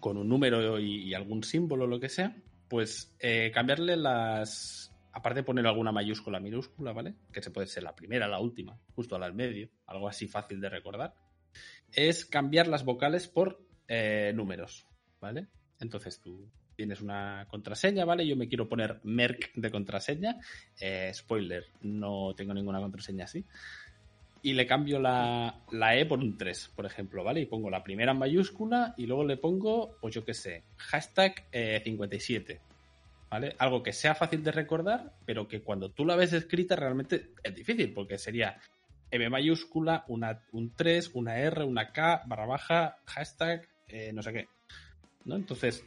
con un número y, algún símbolo, lo que sea, pues eh, cambiarle las, aparte de poner alguna mayúscula, minúscula, ¿vale? Que se puede ser la primera, la última, justo al medio, algo así fácil de recordar, es cambiar las vocales por eh, números, ¿vale? Entonces tú tienes una contraseña, ¿vale? Yo me quiero poner Merck de contraseña. Eh, spoiler, no tengo ninguna contraseña así. Y le cambio la, la, E por un 3, por ejemplo, ¿vale? Y pongo la primera en mayúscula y luego le pongo, pues yo qué sé, hashtag 57, eh, algo que sea fácil de recordar, pero que cuando tú la ves escrita realmente es difícil, porque sería M mayúscula, un 3, una R, una K, barra baja, hashtag, eh, no sé qué. ¿no? Entonces,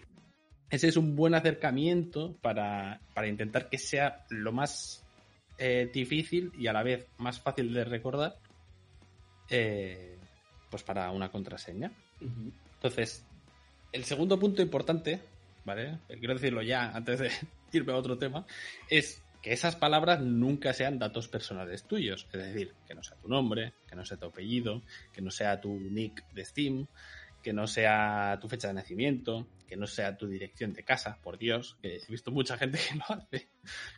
ese es un buen acercamiento para, intentar que sea lo más eh, difícil y a la vez más fácil de recordar, eh, pues para una contraseña. Entonces, el segundo punto importante ¿vale? Quiero decirlo ya antes de irme a otro tema, es que esas palabras nunca sean datos personales tuyos. Es decir, que no sea tu nombre, que no sea tu apellido, que no sea tu nick de Steam, que no sea tu fecha de nacimiento, que no sea tu dirección de casa, por Dios, que he visto mucha gente que lo hace,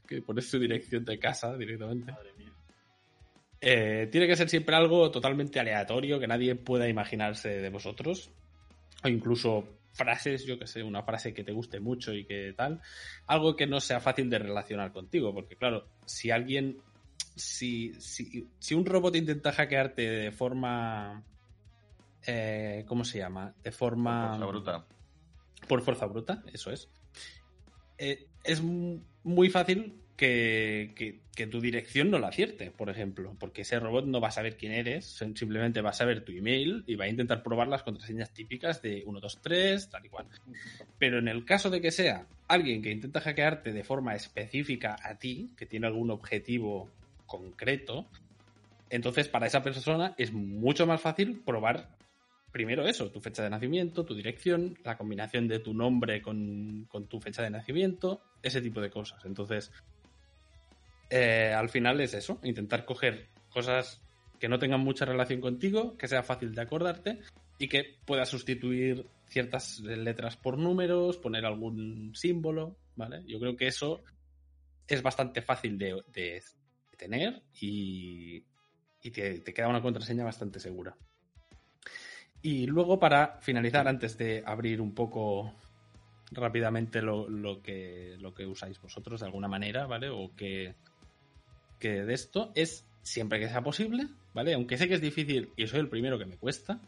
que pone su dirección de casa directamente. Madre mía. Eh, tiene que ser siempre algo totalmente aleatorio, que nadie pueda imaginarse de vosotros, o incluso frases, yo que sé, una frase que te guste mucho y que tal, algo que no sea fácil de relacionar contigo, porque claro, si alguien, si, si, si un robot intenta hackearte de forma, eh, ¿cómo se llama? De forma... Por fuerza bruta. Por fuerza bruta, eso es. Eh, es muy fácil que, tu dirección no la acierte, por ejemplo, porque ese robot no va a saber quién eres, simplemente va a saber tu email y va a intentar probar las contraseñas típicas de 123, tal y cual. Pero en el caso de que sea alguien que intenta hackearte de forma específica a ti, que tiene algún objetivo concreto, entonces para esa persona es mucho más fácil probar primero eso, tu fecha de nacimiento, tu dirección, la combinación de tu nombre con, con tu fecha de nacimiento, ese tipo de cosas. Entonces, eh, al final es eso, intentar coger cosas que no tengan mucha relación contigo, que sea fácil de acordarte y que puedas sustituir ciertas letras por números, poner algún símbolo, ¿vale? Yo creo que eso es bastante fácil de, tener y, te, queda una contraseña bastante segura. Y luego para finalizar, antes de abrir un poco rápidamente lo, que, lo que usáis vosotros de alguna manera, ¿vale? O que de esto es siempre que sea posible, ¿vale? Aunque sé que es difícil y soy el primero que me cuesta,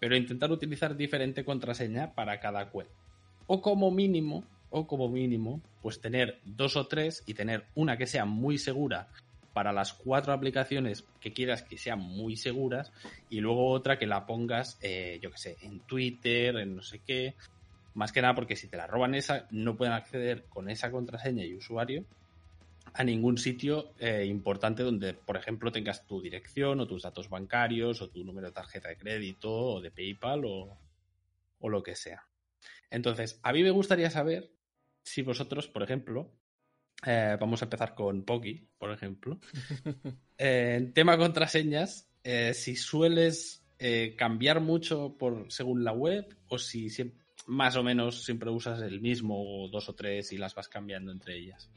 pero intentar utilizar diferente contraseña para cada web. O como mínimo, o como mínimo, pues tener dos o tres y tener una que sea muy segura para las cuatro aplicaciones que quieras que sean muy seguras y luego otra que la pongas, eh, yo que sé, en Twitter, en no sé qué. Más que nada porque si te la roban esa, no pueden acceder con esa contraseña y usuario a ningún sitio eh, importante donde, por ejemplo, tengas tu dirección o tus datos bancarios o tu número de tarjeta de crédito o de PayPal o, lo que sea. Entonces, a mí me gustaría saber si vosotros, por ejemplo, eh, vamos a empezar con Poki, por ejemplo, eh, en tema contraseñas, si sueles cambiar mucho por según la web o si más o menos siempre usas el mismo o dos o tres y las vas cambiando entre ellas.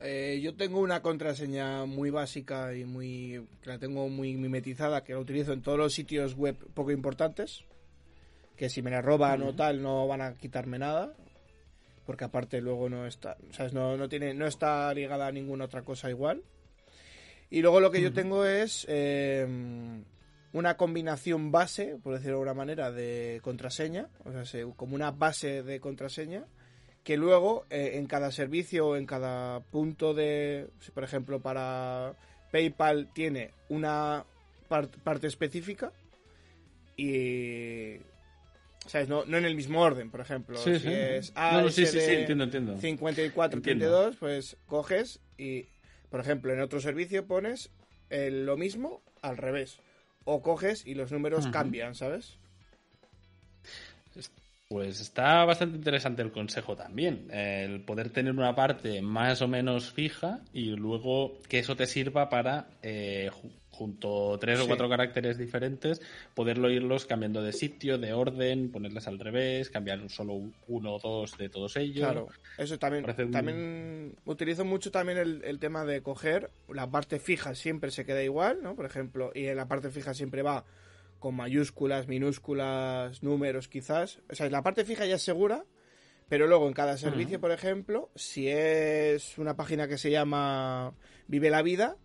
Eh, yo tengo una contraseña muy básica y muy que la tengo muy mimetizada, que la utilizo en todos los sitios web poco importantes, que si me la roban o tal no van a quitarme nada, porque aparte luego no está, ¿sabes? No, no, tiene, no está ligada a ninguna otra cosa igual. Y luego lo que yo tengo es em, una combinación base, por decirlo de alguna manera, de contraseña, o sea, como una base de contraseña que luego eh, en cada servicio, en cada punto de, por ejemplo, para PayPal tiene una parte específica y ¿sabes? No, no en el mismo orden, por ejemplo. si es A, no, sí, sí, entiendo, entiendo. 54, 32, pues coges y, por ejemplo, en otro servicio pones lo mismo al revés. O coges y los números cambian, ¿sabes? Pues está bastante interesante el consejo también. El poder tener una parte más o menos fija y luego que eso te sirva para, eh, junto tres o cuatro caracteres diferentes, poderlo irlos cambiando de sitio, de orden, ponerles al revés, cambiar solo uno o dos de todos ellos. Claro, eso también. También utilizo mucho también el, el tema de coger la parte fija siempre se queda igual, ¿no? Por ejemplo, y en la parte fija siempre va con mayúsculas, minúsculas, números quizás. O sea, la parte fija ya es segura, pero luego en cada servicio, por ejemplo, si es una página que se llama Vive la Vida,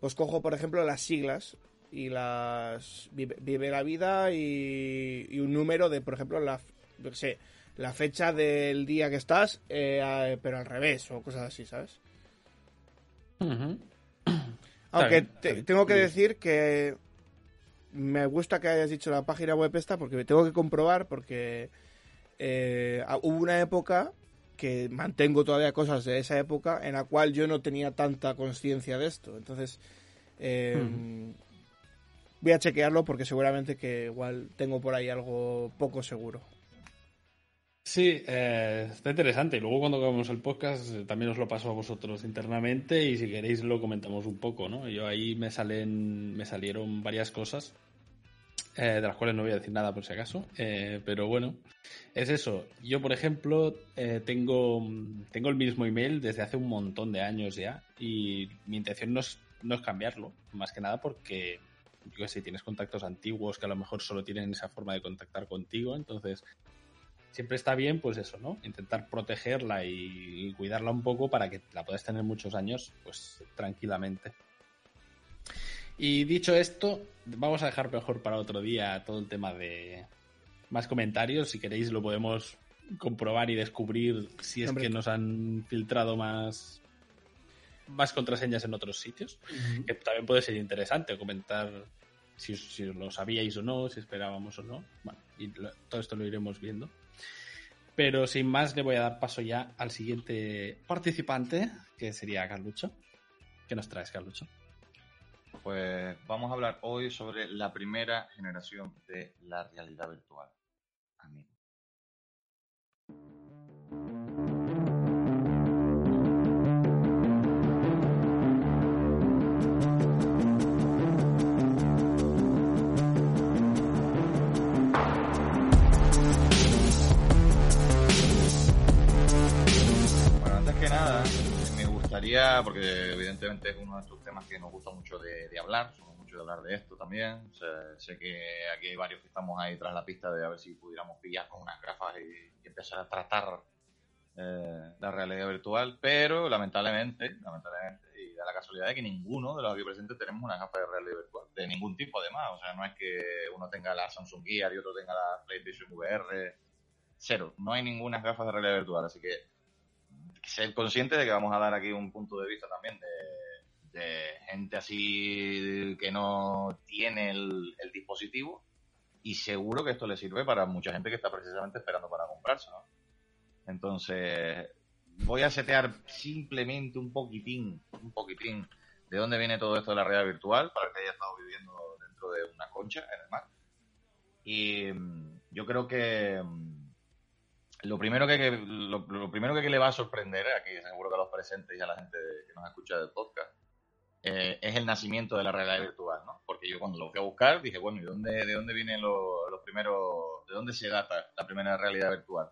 pues cojo, por ejemplo, las siglas y las Vive, la Vida y, un número de, por ejemplo, la, sé, la fecha del día que estás, eh, pero al revés o cosas así, ¿sabes? Aunque tengo que decir que me gusta que hayas dicho la página web esta porque me tengo que comprobar porque eh, hubo una época que mantengo todavía cosas de esa época en la cual yo no tenía tanta conciencia de esto. Entonces, em, voy a chequearlo porque seguramente que igual tengo por ahí algo poco seguro. Sí, eh, está interesante. Y luego cuando acabemos el podcast eh, también os lo paso a vosotros internamente y si queréis lo comentamos un poco, ¿no? Yo ahí me salen, me salieron varias cosas eh, de las cuales no voy a decir nada por si acaso, pero bueno, es eso. Yo, por ejemplo, tengo, tengo el mismo email desde hace un montón de años ya y mi intención no es, no es cambiarlo, más que nada porque, yo sé, tienes contactos antiguos que a lo mejor solo tienen esa forma de contactar contigo, entonces siempre está bien, pues eso, ¿no? Intentar protegerla y, cuidarla un poco para que la puedas tener muchos años, pues tranquilamente. Y dicho esto, vamos a dejar mejor para otro día todo el tema de más comentarios. Si queréis, lo podemos comprobar y descubrir si es Hombre. que nos han filtrado más más contraseñas en otros sitios, que también puede ser interesante comentar si, si lo sabíais o no, si esperábamos o no. Bueno, y lo- todo esto lo iremos viendo. Pero sin más, le voy a dar paso ya al siguiente participante, que sería Carlucho. ¿Qué nos traes, Carlucho? Pues vamos a hablar hoy sobre la primera generación de la realidad virtual. Amigo. Bueno, antes que nada, gustaría, porque evidentemente es uno de estos temas que nos gusta mucho de, de hablar, somos mucho de hablar de esto también. Sé que aquí hay varios que estamos ahí tras la pista de a ver si pudiéramos pillar con unas gafas y, y empezar a tratar eh, la realidad virtual, pero lamentablemente, lamentablemente, y da la casualidad de que ninguno de los aquí presentes tenemos una gafa de realidad virtual, de ningún tipo además. O sea, no es que uno tenga la Samsung Gear y otro tenga la PlayStation VR. Cero, no hay ninguna gafas de realidad virtual, así que ser consciente de que vamos a dar aquí un punto de vista también de, gente así que no tiene el, dispositivo y seguro que esto le sirve para mucha gente que está precisamente esperando para comprarse, ¿no? Entonces, voy a setear simplemente un poquitín, un poquitín de dónde viene todo esto de la realidad virtual para que haya estado viviendo dentro de una concha en el mar. Y mm, yo creo que mm, lo primero que, lo, lo primero que le va a sorprender aquí seguro que a los presentes y a la gente que nos escucha del podcast eh, es el nacimiento de la realidad virtual, ¿no? Porque yo cuando lo fui a buscar dije, bueno, ¿y dónde, de dónde vienen los, los primeros, de dónde se data la primera realidad virtual?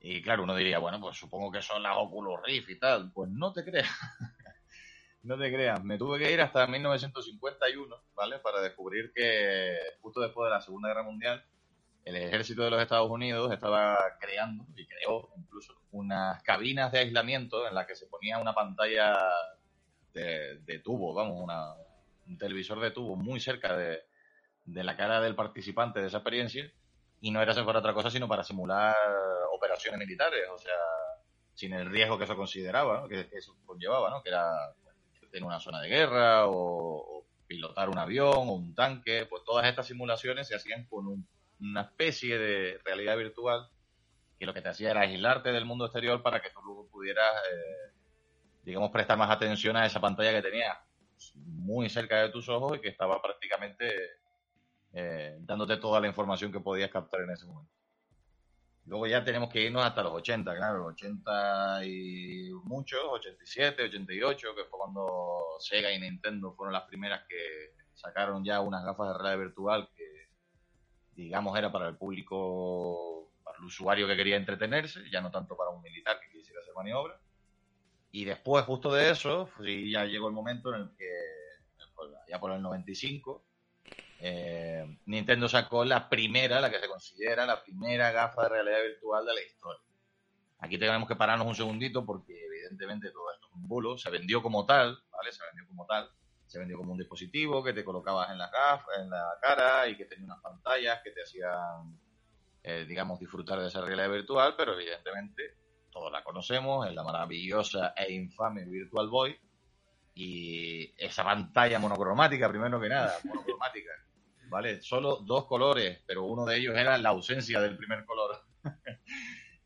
Y claro, uno diría, bueno, pues supongo que son las Oculus Rift y tal. Pues no te creas. no te creas. Me tuve que ir hasta 1951, ¿vale? Para descubrir que justo después de la Segunda Guerra Mundial, el ejército de los Estados Unidos estaba creando, y creó incluso, unas cabinas de aislamiento en las que se ponía una pantalla de, de tubo, vamos, una- un televisor de tubo muy cerca de, la cara del participante de esa experiencia, y no era para otra cosa, sino para simular operaciones militares, o sea, sin el riesgo que eso consideraba, que, eso conllevaba, ¿no? que era en una zona de guerra o pilotar un avión o un tanque, pues todas estas simulaciones se hacían con un- una especie de realidad virtual que lo que te hacía era aislarte del mundo exterior para que tú luego pudieras, eh, digamos, prestar más atención a esa pantalla que tenías muy cerca de tus ojos y que estaba prácticamente eh, dándote toda la información que podías captar en ese momento. Luego ya tenemos que irnos hasta los 80, claro, 80 y muchos, 87, 88, que fue cuando Sega y Nintendo fueron las primeras que sacaron ya unas gafas de realidad virtual que, digamos, era para el público, para el usuario que quería entretenerse, ya no tanto para un militar que quisiera hacer maniobra. Y después, justo de eso, ya llegó el momento en el que, ya por el 95, eh, Nintendo sacó la primera, la que se considera la primera gafa de realidad virtual de la historia. Aquí tenemos que pararnos un segundito porque evidentemente todo esto es un bulo. Se vendió como tal, ¿vale? Se vendió como tal. Se vendió como un dispositivo que te colocabas en la gafas, en la cara y que tenía unas pantallas que te hacían, eh, digamos, disfrutar de esa realidad virtual, pero evidentemente todos la conocemos, es la maravillosa e infame Virtual Boy. Y esa pantalla monocromática, primero que nada, monocromática, ¿vale? Solo dos colores, pero uno de ellos era la ausencia del primer color.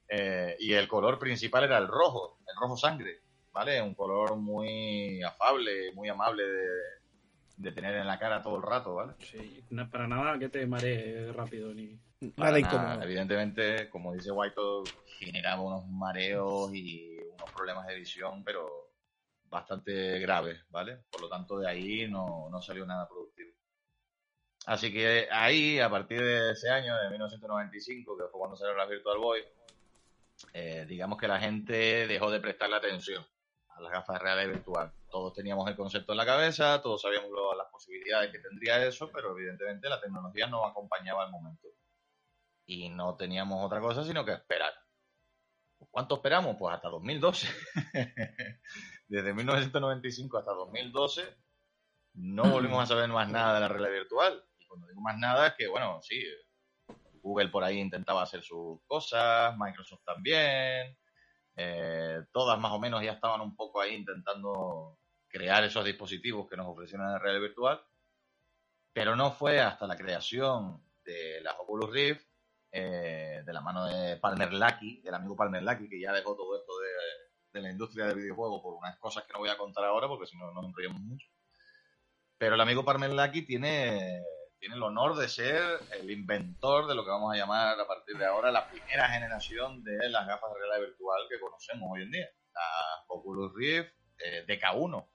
Eh, y el color principal era el rojo, el rojo sangre, ¿vale? Un color muy afable, muy amable de, de tener en la cara todo el rato, ¿vale? Sí, no- para nada que te maree rápido ni. Para Nada nada. incómodo. Evidentemente, como dice White, generaba unos mareos y unos problemas de visión, pero bastante graves, ¿vale? Por lo tanto, de ahí no, no salió nada productivo. Así que ahí, a partir de ese año, de 1995, que fue cuando salió la Virtual Boy, eh, digamos que la gente dejó de prestarle atención a las gafas de realidad virtual. Todos teníamos el concepto en la cabeza, todos sabíamos lo- las posibilidades que tendría eso, pero evidentemente la tecnología no acompañaba el momento. Y no teníamos otra cosa sino que esperar. ¿Cuánto esperamos? Pues hasta 2012. Desde 1995 hasta 2012 no volvimos a saber más nada de la realidad virtual. Y cuando digo más nada es que, bueno, sí, Google por ahí intentaba hacer sus cosas, Microsoft también, eh, todas más o menos ya estaban un poco ahí intentando crear esos dispositivos que nos ofrecieron en realidad virtual, pero no fue hasta la creación de las Oculus Rift, eh, de la mano de Palmer Lucky, del amigo Palmer Lucky, que ya dejó todo esto de, de la industria del videojuego por unas cosas que no voy a contar ahora porque si no nos enrollamos mucho. Pero el amigo Palmer Lucky tiene tiene el honor de ser el inventor de lo que vamos a llamar a partir de ahora la primera generación de las gafas de realidad virtual que conocemos hoy en día, las Oculus Rift eh, DK1.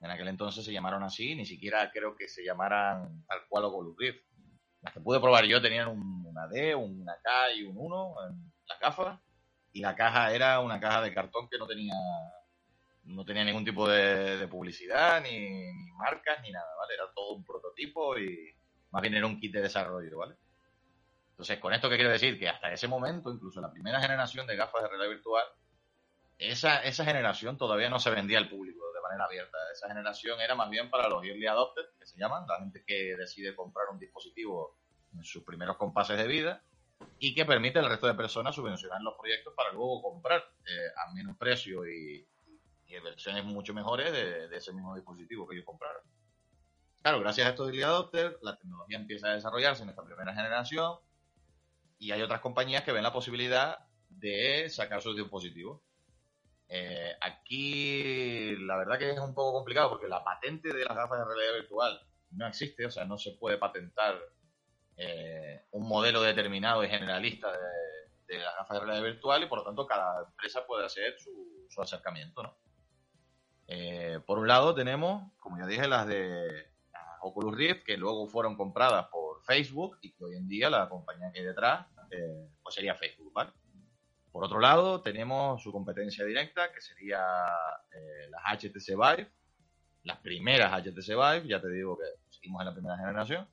En aquel entonces se llamaron así, ni siquiera creo que se llamaran tal cual Oculus Rift. Las que pude probar yo tenían una D, una K y un 1 en las gafas, y la caja era una caja de cartón que no tenía no tenía ningún tipo de, publicidad, ni, marcas, ni nada, ¿vale? Era todo un prototipo y más bien era un kit de desarrollo, ¿vale? Entonces, con esto que quiero decir que hasta ese momento, incluso la primera generación de gafas de realidad virtual, esa, esa generación todavía no se vendía al público de manera abierta. Esa generación era más bien para los early adopters, que se llaman, la gente que decide comprar un dispositivo en sus primeros compases de vida y que permite al resto de personas subvencionar los proyectos para luego comprar eh, a menos precio y, y versiones mucho mejores de, ese mismo dispositivo que ellos compraron. Claro, gracias a estos early adopters, la tecnología empieza a desarrollarse en esta primera generación y hay otras compañías que ven la posibilidad de sacar sus dispositivos. Eh, aquí la verdad que es un poco complicado porque la patente de las gafas de realidad virtual no existe, o sea, no se puede patentar eh, un modelo determinado y generalista de, las gafas de realidad virtual y por lo tanto cada empresa puede hacer su, su acercamiento, ¿no? Eh, por un lado tenemos, como ya dije, las de Oculus Rift, que luego fueron compradas por Facebook y que hoy en día la compañía que hay detrás eh, pues sería Facebook, ¿vale? Por otro lado, tenemos su competencia directa, que sería eh, las HTC Vive, las primeras HTC Vive, ya te digo que seguimos en la primera generación,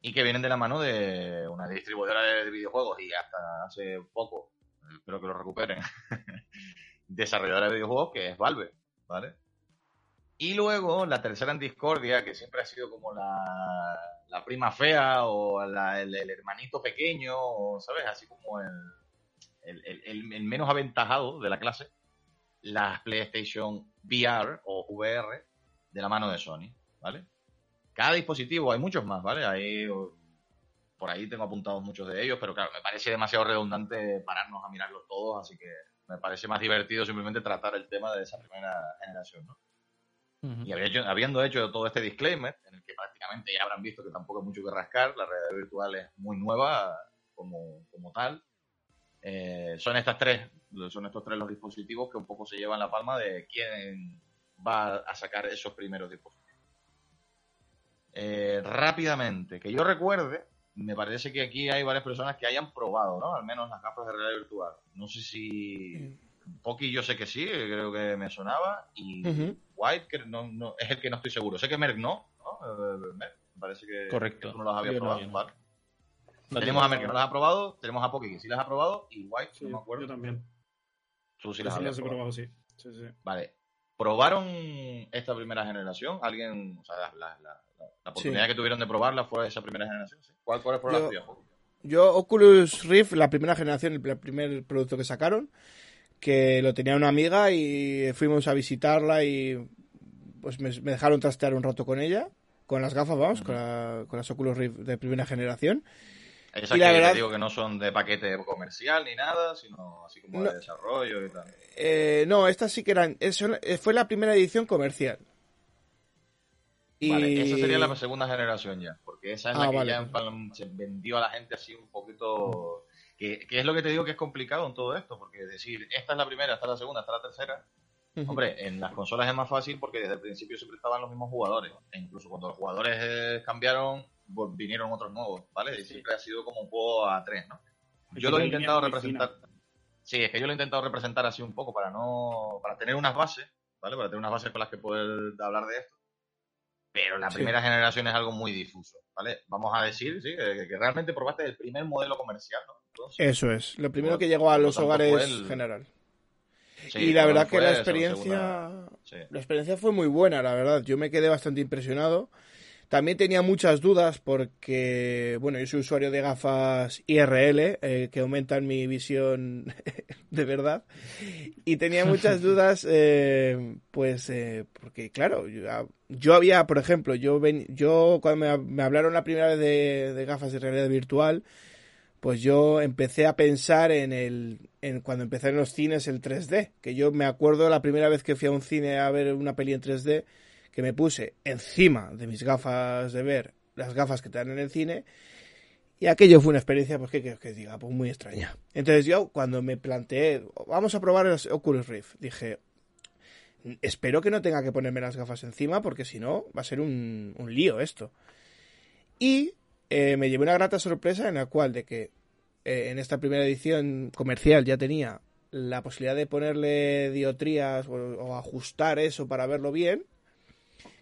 y que vienen de la mano de una distribuidora de videojuegos y hasta hace poco, espero que lo recuperen, desarrolladora de videojuegos, que es Valve. ¿vale? Y luego la tercera en discordia, que siempre ha sido como la, la prima fea o el, hermanito pequeño, ¿sabes? Así como el, el, menos aventajado de la clase, las PlayStation VR o VR de la mano de Sony, ¿vale? Cada dispositivo, hay muchos más, ¿vale? Ahí, por ahí tengo apuntados muchos de ellos, pero claro, me parece demasiado redundante pararnos a mirarlos todos, así que me parece más divertido simplemente tratar el tema de esa primera generación, ¿no? Y habiendo hecho todo este disclaimer, en el que prácticamente ya habrán visto que tampoco hay mucho que rascar, la realidad virtual es muy nueva como, como tal. Eh, son estas tres, son estos tres los dispositivos que un poco se llevan la palma de quién va a sacar esos primeros dispositivos. Eh, rápidamente, que yo recuerde, me parece que aquí hay varias personas que hayan probado, ¿no? Al menos las gafas de realidad virtual. No sé si... Poki yo sé que sí, creo que me sonaba. Y White que no, no, es el que no estoy seguro. Sé que Merck no, ¿no? Eh, me parece que, Correcto. no las había probado. tenemos a Merck que no las ha probado, tenemos a Poki que sí las ha probado y White, no me acuerdo. Yo también. Tú sí las has probado. sí. Sí, sí. Vale. ¿Probaron esta primera generación? ¿Alguien, o sea, la, la, la oportunidad que tuvieron de probarla fue esa primera generación? ¿Cuál, fue la tuya? Yo, Oculus Rift, la primera generación, el primer producto que sacaron, que lo tenía una amiga y fuimos a visitarla y pues me, dejaron trastear un rato con ella, con las gafas, vamos, con, las Oculus Rift de primera generación. Esas y la verdad, digo que no son de paquete comercial ni nada, sino así como de desarrollo y tal. Eh, no, estas sí que eran. fue la primera edición comercial. Vale, esa sería la segunda generación ya, porque esa es la ah, que ya se vendió a la gente así un poquito... Que, es lo que te digo que es complicado en todo esto, porque decir, esta es la primera, esta es la segunda, esta es la tercera, Hombre, en las consolas es más fácil porque desde el principio siempre estaban los mismos jugadores. E incluso cuando los jugadores eh, cambiaron, vinieron otros nuevos, ¿vale? Y siempre ha sido como un juego a tres, ¿no? Yo lo he intentado representar. Sí, es que yo lo he intentado representar así un poco para no. para tener unas bases, ¿vale? Para tener unas bases con las que poder hablar de esto pero la primera generación es algo muy difuso, ¿vale? Vamos a decir, sí, que, realmente probaste el primer modelo comercial, ¿no? Eso es, lo primero que llegó a los hogares general. y la verdad que la experiencia, la experiencia fue muy buena, la verdad. Yo me quedé bastante impresionado. También tenía muchas dudas porque, bueno, yo soy usuario de gafas IRL eh, que aumentan mi visión de verdad. Y tenía muchas dudas, eh, pues, eh, porque, claro, yo, había, por ejemplo, yo, ven, yo cuando me, hablaron la primera vez de, de, gafas de realidad virtual, pues yo empecé a pensar en el, en cuando empecé en los cines el 3D, que yo me acuerdo la primera vez que fui a un cine a ver una peli en 3D, que me puse encima de mis gafas de ver, las gafas que te dan en el cine, y aquello fue una experiencia, pues, que que diga? Pues muy extraña. Entonces yo, cuando me planteé, vamos a probar el Oculus Rift, dije, espero que no tenga que ponerme las gafas encima, porque si no, va a ser un, lío esto. Y eh, me llevé una grata sorpresa en la cual, de que eh, en esta primera edición comercial ya tenía la posibilidad de ponerle diotrías o ajustar eso para verlo bien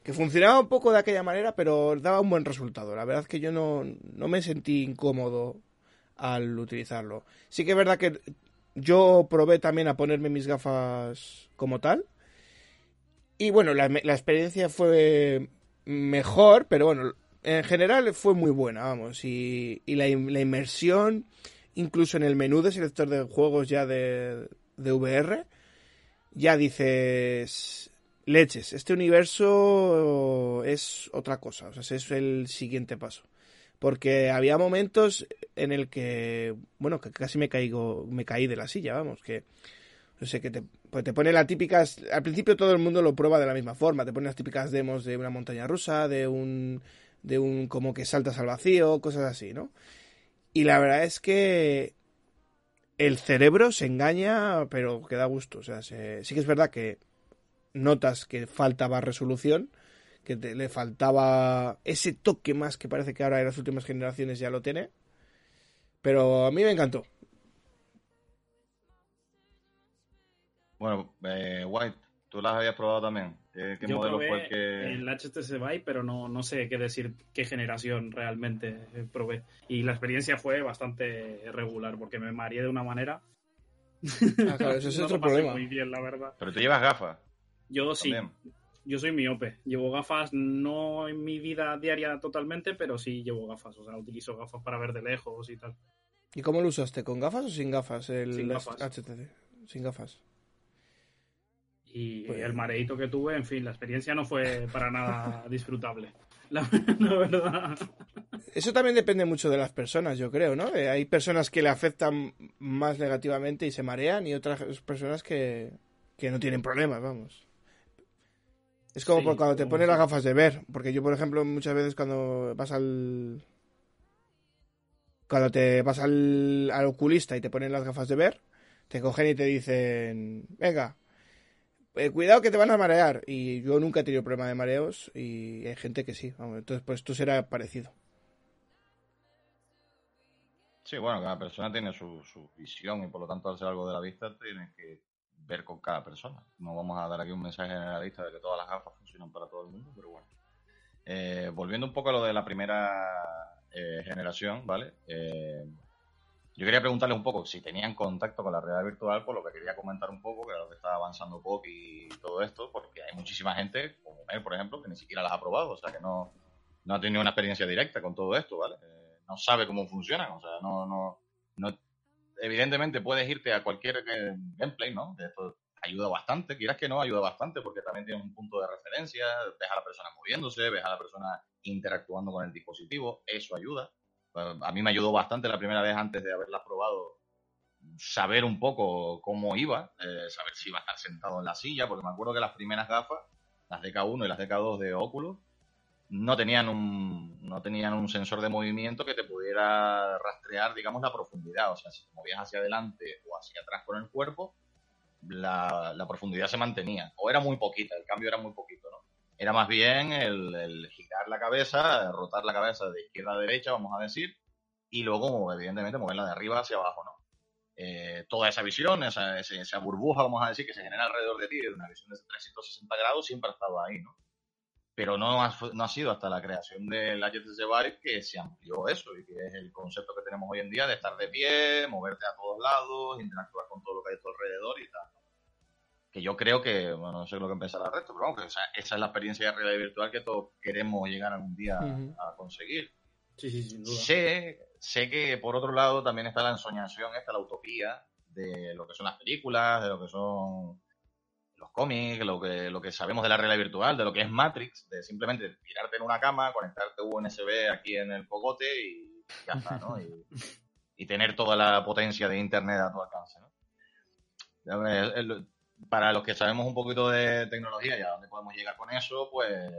que funcionaba un poco de aquella manera, pero daba un buen resultado. La verdad es que yo no, me sentí incómodo al utilizarlo. Sí que es verdad que yo probé también a ponerme mis gafas como tal. Y bueno, la, experiencia fue mejor, pero bueno, en general fue muy buena, vamos. Y, la, la, inmersión, incluso en el menú de selector de juegos ya de, de VR, ya dices, leches, este universo es otra cosa, o sea, es el siguiente paso. Porque había momentos en el que, bueno, que casi me caigo, me caí de la silla, vamos, que no sé, que te, pues te pone las típicas, al principio todo el mundo lo prueba de la misma forma, te pone las típicas demos de una montaña rusa, de un, de un como que saltas al vacío, cosas así, ¿no? Y la verdad es que el cerebro se engaña, pero que da gusto, o sea, sí que es verdad que notas que faltaba resolución, que le faltaba ese toque más que parece que ahora en las últimas generaciones ya lo tiene. Pero a mí me encantó. Bueno, eh, White, tú las habías probado también. ¿Qué, modelo fue el que.? El HTC Vive, pero no, no sé qué decir qué generación realmente probé. Y la experiencia fue bastante regular, porque me mareé de una manera. Ah, claro, eso es otro problema. Muy bien, la verdad. Pero tú llevas gafas. Yo sí. Yo soy miope. Llevo gafas no en mi vida diaria totalmente, pero sí llevo gafas. O sea, utilizo gafas para ver de lejos y tal. ¿Y cómo lo usaste? ¿Con gafas o sin gafas? El sin gafas. HTC. Sin gafas. Y pues el mareito que tuve, en fin, la experiencia no fue para nada disfrutable. La, verdad. Eso también depende mucho de las personas, yo creo, ¿no? Eh, hay personas que le afectan más negativamente y se marean y otras personas que, que no tienen problemas, vamos. Es como cuando te pones las gafas de ver, porque yo, por ejemplo, muchas veces cuando vas al... Cuando te vas al, oculista y te ponen las gafas de ver, te cogen y te dicen, venga, eh, cuidado que te van a marear. Y yo nunca he tenido problema de mareos y hay gente que sí. entonces, pues esto será parecido. Sí, bueno, cada persona tiene su, su visión y por lo tanto al ser algo de la vista tienes que ver con cada persona. No vamos a dar aquí un mensaje generalista de que todas las gafas funcionan para todo el mundo, pero bueno. Eh, volviendo un poco a lo de la primera eh, generación, ¿vale? Eh, yo quería preguntarles un poco si tenían contacto con la realidad virtual, por lo que quería comentar un poco, que lo que está avanzando POC y todo esto, porque hay muchísima gente, como él, por ejemplo, que ni siquiera las ha probado, o sea, que no, no ha tenido una experiencia directa con todo esto, ¿vale? no sabe cómo funcionan, o sea, no, no, no evidentemente puedes irte a cualquier eh, gameplay, ¿no? De esto ayuda bastante, quieras que no, ayuda bastante porque también tiene un punto de referencia, ves a la persona moviéndose, ves a la persona interactuando con el dispositivo, eso ayuda. A mí me ayudó bastante la primera vez antes de haberla probado saber un poco cómo iba, eh, saber si iba a estar sentado en la silla, porque me acuerdo que las primeras gafas, las DK1 y las DK2 de Oculus, no tenían un no tenían un sensor de movimiento que te pudiera rastrear, digamos, la profundidad. O sea, si te movías hacia adelante o hacia atrás con el cuerpo, la, profundidad se mantenía. O era muy poquita, el cambio era muy poquito. Era más bien el, girar la cabeza, rotar la cabeza de izquierda a derecha, vamos a decir, y luego, evidentemente, moverla de arriba hacia abajo, ¿no? Eh, toda esa visión, esa, burbuja, vamos a decir, que se genera alrededor de ti, de una visión de 360 grados, siempre ha estado ahí, ¿no? pero no ha, no ha sido hasta la creación del HTC Vive que se amplió eso y que es el concepto que tenemos hoy en día de estar de pie, moverte a todos lados, interactuar con todo lo que hay a tu alrededor y tal. Que yo creo que, bueno, no sé lo que pensará el resto, pero vamos, que esa, esa es la experiencia de realidad virtual que todos queremos llegar algún día a conseguir. Sí, sí, sin duda. Sé, sé que por otro lado también está la ensoñación, está la utopía de lo que son las películas, de lo que son los cómics, lo que, lo que sabemos de la realidad virtual, de lo que es Matrix, de simplemente tirarte en una cama, conectarte USB aquí en el cogote y ya está, ¿no? Y, y tener toda la potencia de Internet a tu alcance, ¿no? El- Para los que sabemos un poquito de tecnología y a dónde podemos llegar con eso, pues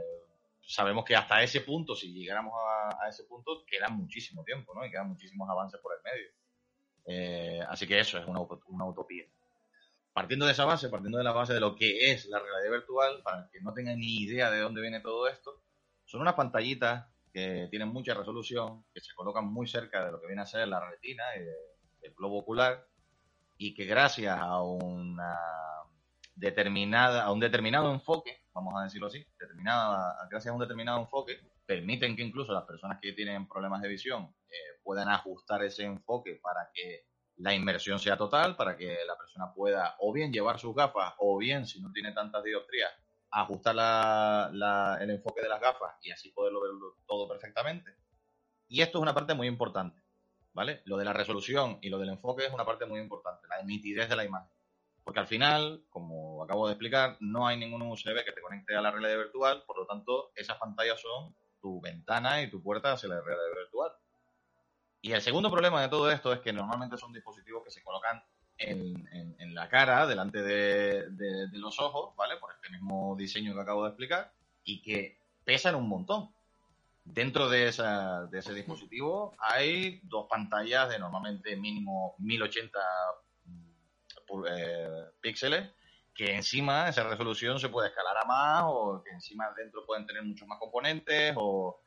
sabemos que hasta ese punto, si llegáramos a, a ese punto, queda muchísimo tiempo, ¿no? Y quedan muchísimos avances por el medio. Eh, así que eso es una, una utopía. Partiendo de esa base, partiendo de la base de lo que es la realidad virtual, para el que no tengan ni idea de dónde viene todo esto, son unas pantallitas que tienen mucha resolución, que se colocan muy cerca de lo que viene a ser la retina y de- del globo ocular, y que gracias a una determinada, a un determinado enfoque, vamos a decirlo así, determinada, gracias a un determinado enfoque, permiten que incluso las personas que tienen problemas de visión eh, puedan ajustar ese enfoque para que la inmersión sea total, para que la persona pueda o bien llevar sus gafas o bien, si no tiene tantas dioptrías, ajustar la- la- el enfoque de las gafas y así poderlo ver todo perfectamente. Y esto es una parte muy importante, ¿vale? Lo de la resolución y lo del enfoque es una parte muy importante, la nitidez de la imagen. Porque al final, como acabo de explicar, no hay ningún USB que te conecte a la realidad virtual, por lo tanto, esas pantallas son tu ventana y tu puerta hacia la realidad virtual. Y el segundo problema de todo esto es que normalmente son dispositivos que se colocan en, la cara, delante de, de- los ojos, ¿vale? Por este mismo diseño que acabo de explicar, y que pesan un montón. Dentro de, esa- de ese dispositivo hay dos pantallas de normalmente mínimo 1080 pul- eh, píxeles, que encima esa resolución se puede escalar a más, o que encima dentro pueden tener muchos más componentes, o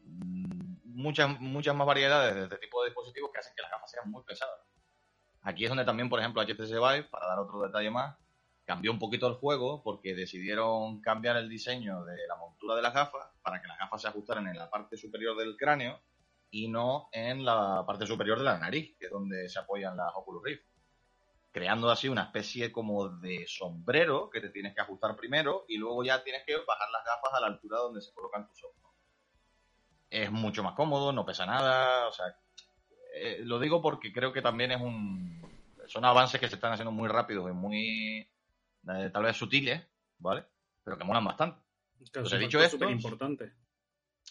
mm, muchas, muchas más variedades de este tipo de dispositivos que hacen que las gafas sean muy pesadas. Aquí es donde también, por ejemplo, HTC Vive, para dar otro detalle más, cambió un poquito el juego porque decidieron cambiar el diseño de la montura de las gafas para que las gafas se ajustaran en la parte superior del cráneo y no en la parte superior de la nariz, que es donde se apoyan las Oculus Rift. Creando así una especie como de sombrero que te tienes que ajustar primero y luego ya tienes que bajar las gafas a la altura donde se colocan tus ojos. Es mucho más cómodo, no pesa nada, o sea, eh, lo digo porque creo que también es un son avances que se están haciendo muy rápidos y muy eh, tal vez sutiles, ¿vale? Pero que molan bastante. Claro, Pues es he un dicho esto, superimportante.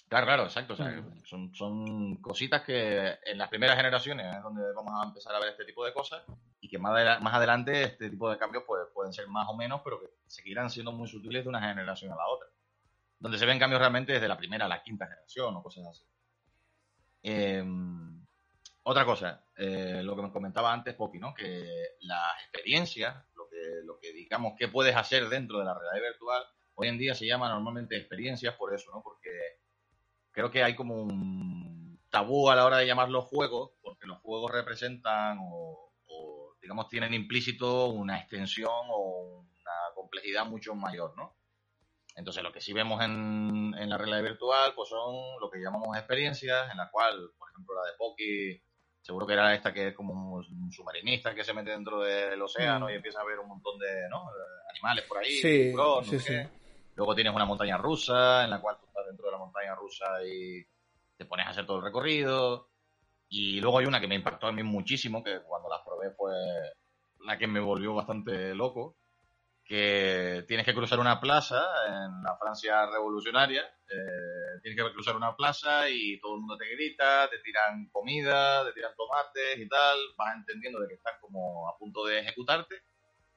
Claro, claro, exacto. O sea, Mm. son, son cositas que en las primeras generaciones es donde vamos a empezar a ver este tipo de cosas y que más, más adelante este tipo de cambios pues, pueden ser más o menos, pero que seguirán siendo muy sutiles de una generación a la otra. Donde se ven cambios realmente desde la primera a la quinta generación o cosas así. Eh, otra cosa, eh, lo que me comentaba antes, Poki, ¿no? Que las experiencias, lo que, lo que digamos que puedes hacer dentro de la realidad virtual, hoy en día se llama normalmente experiencias por eso, ¿no? Porque creo que hay como un tabú a la hora de llamarlos juegos, porque los juegos representan o, o, digamos, tienen implícito una extensión o una complejidad mucho mayor, ¿no? Entonces, lo que sí vemos en, en la realidad virtual, pues son lo que llamamos experiencias, en la cual, por ejemplo, la de Poki, seguro que era esta que es como un submarinista que se mete dentro del océano Mm. y empieza a ver un montón de ¿no? Eh, animales por ahí, Sí, no sí, sé sí. qué. Luego tienes una montaña rusa, en la cual tú dentro de la montaña rusa y te pones a hacer todo el recorrido. Y luego hay una que me impactó a mí muchísimo, que cuando la probé fue la que me volvió bastante loco, que tienes que cruzar una plaza en la Francia revolucionaria, eh, tienes que cruzar una plaza y todo el mundo te grita, te tiran comida, te tiran tomates y tal, vas entendiendo de que están como a punto de ejecutarte,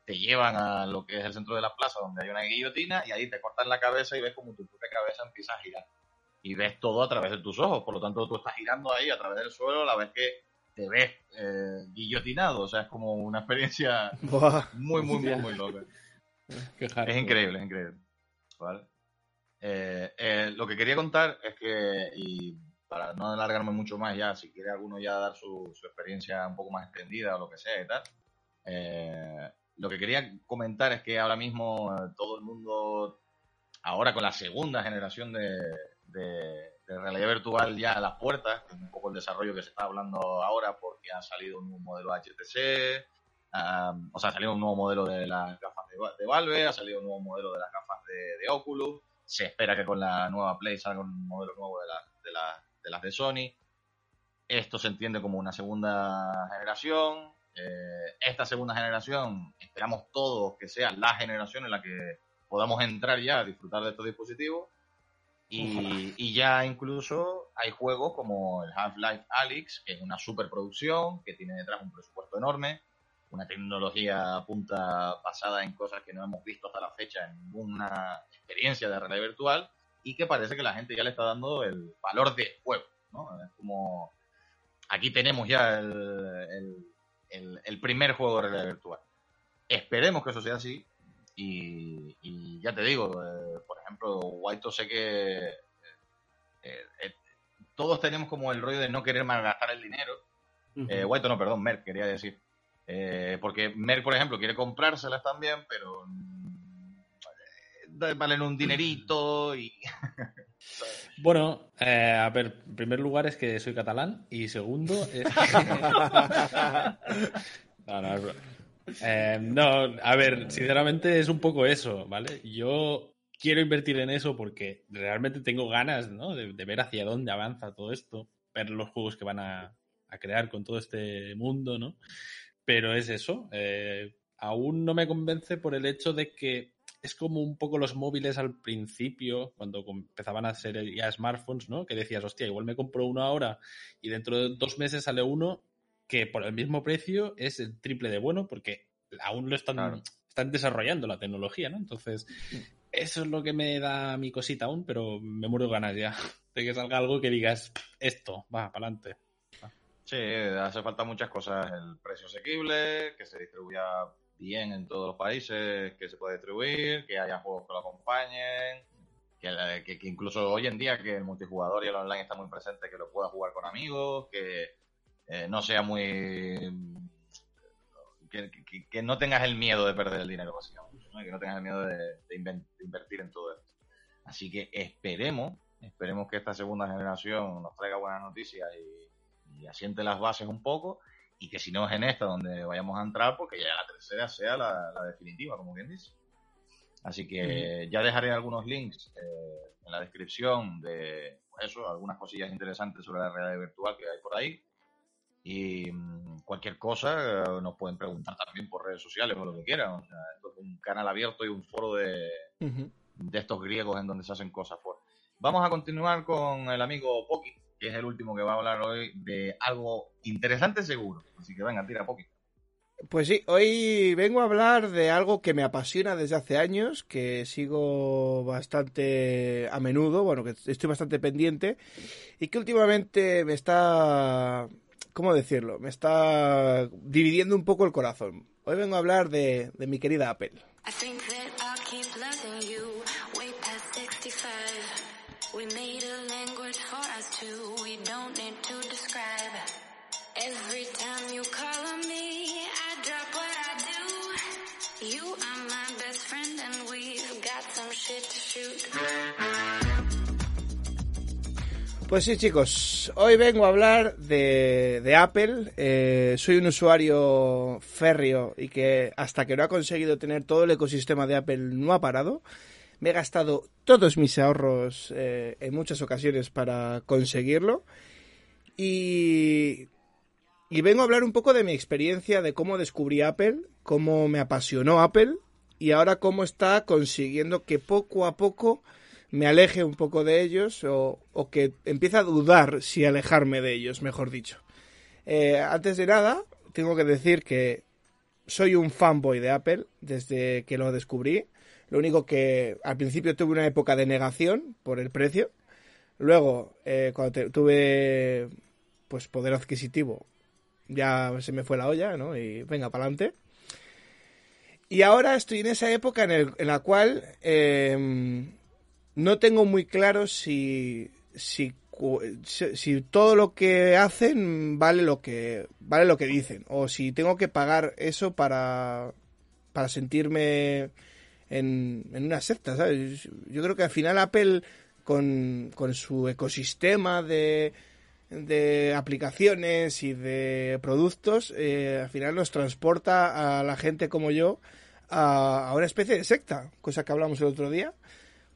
te llevan a lo que es el centro de la plaza donde hay una guillotina y ahí te cortan la cabeza y ves como tu propia cabeza empieza a girar. Y ves todo a través de tus ojos, por lo tanto tú estás girando ahí a través del suelo a la vez que te ves eh, guillotinado, o sea, es como una experiencia Buah. muy, muy, muy, muy loca. Qué Es increíble, es increíble. ¿Vale? Eh, eh, lo que quería contar es que, y para no alargarme mucho más ya, si quiere alguno ya dar su, su experiencia un poco más extendida o lo que sea y tal, eh, lo que quería comentar es que ahora mismo eh, todo el mundo, ahora con la segunda generación de, de- de realidad virtual ya a las puertas, un poco el desarrollo que se está hablando ahora porque ha salido un nuevo modelo HTC, Um, o sea, ha salido un nuevo modelo de las gafas de, Valve, ha salido un nuevo modelo de las gafas de, de, Oculus, se espera que con la nueva Play salga un modelo nuevo de, de las de Sony. Esto se entiende como una segunda generación. Eh, esta segunda generación esperamos todos que sea la generación en la que podamos entrar ya a disfrutar de estos dispositivos. Y, ya incluso hay juegos como el Half-Life Alyx, que es una superproducción, que tiene detrás un presupuesto enorme, una tecnología punta basada en cosas que no hemos visto hasta la fecha en ninguna experiencia de realidad virtual, y que parece que la gente ya le está dando el valor de juego. ¿no? Es como aquí tenemos ya el, el, primer juego de realidad virtual. Esperemos que eso sea así. Y, ya te digo, eh, por ejemplo, White sé que eh, eh, todos tenemos como el rollo de no querer malgastar el dinero. White no, perdón, Merck quería decir. porque Merck, por ejemplo, quiere comprárselas también, pero valen un dinerito y... Bueno, eh, a ver, en primer lugar es que soy catalán y segundo es no, no, eh, no, a ver, sinceramente es un poco eso, ¿vale? Yo quiero invertir en eso porque realmente tengo ganas, ¿no? De, ver hacia dónde avanza todo esto, ver los juegos que van a, crear con todo este mundo, ¿no? Pero es eso, eh, aún no me convence por el hecho de que es como un poco los móviles al principio, cuando empezaban a ser ya smartphones, ¿no? Que decías, hostia, igual me compro uno ahora y dentro de dos meses sale uno que por el mismo precio es el triple de bueno porque aún lo están, están desarrollando la tecnología, ¿no? Entonces, eso es lo que me da mi cosita aún, pero me muero ganas ya de que salga algo que digas, esto, va, para adelante. Sí, hace falta muchas cosas, el precio asequible, que se distribuya bien en todos los países que se puede distribuir, que haya juegos que lo acompañen, que, incluso hoy en día que el multijugador y el online está muy presente, que lo pueda jugar con amigos, que eh, no sea muy... Que, no tengas el miedo de perder el dinero, básicamente, que no tengas el miedo de, invertir en todo esto. Así que esperemos, esperemos que esta segunda generación nos traiga buenas noticias y asiente las bases un poco y que si no es en esta donde vayamos a entrar, porque ya la tercera sea la, definitiva, como bien dice. Así que ya dejaré algunos links eh, en la descripción de pues eso, algunas cosillas interesantes sobre la realidad virtual que hay por ahí. Y mm, cualquier cosa eh, nos pueden preguntar también por redes sociales o lo que quieran. esto es un canal abierto y un foro de, de estos griegos en donde se hacen cosas. Vamos a continuar con el amigo Poki, que es el último que va a hablar hoy de algo interesante seguro. Así que venga, tira poquito. Pues sí, hoy vengo a hablar de algo que me apasiona desde hace años, que sigo bastante a menudo, bueno, que estoy bastante pendiente y que últimamente me está, ¿cómo decirlo? Me está dividiendo un poco el corazón. Hoy vengo a hablar de, de mi querida Apple. Pues sí, chicos, hoy vengo a hablar de, Apple. Eh, soy un usuario férreo y que hasta que no ha conseguido tener todo el ecosistema de Apple no ha parado. Me he gastado todos mis ahorros eh, en muchas ocasiones para conseguirlo. Y, y vengo a hablar un poco de mi experiencia de cómo descubrí Apple, cómo me apasionó Apple y ahora cómo está consiguiendo que poco a poco me aleje un poco de ellos o, que empiece a dudar si alejarme de ellos, mejor dicho. Eh, antes de nada, tengo que decir que soy un fanboy de Apple desde que lo descubrí. Lo único que al principio tuve una época de negación por el precio. Luego, eh, cuando tuve pues poder adquisitivo, ya se me fue la olla, ¿no? Y venga, para adelante. Y ahora estoy en esa época en, la cual em, no tengo muy claro si, si, si, todo lo que hacen vale lo que, vale lo que dicen. O si tengo que pagar eso para, para sentirme en, en una secta, ¿sabes? Yo creo que al final Apple, con, con su ecosistema de, de aplicaciones y de productos, eh, al final nos transporta a la gente como yo a, una especie de secta, cosa que hablamos el otro día.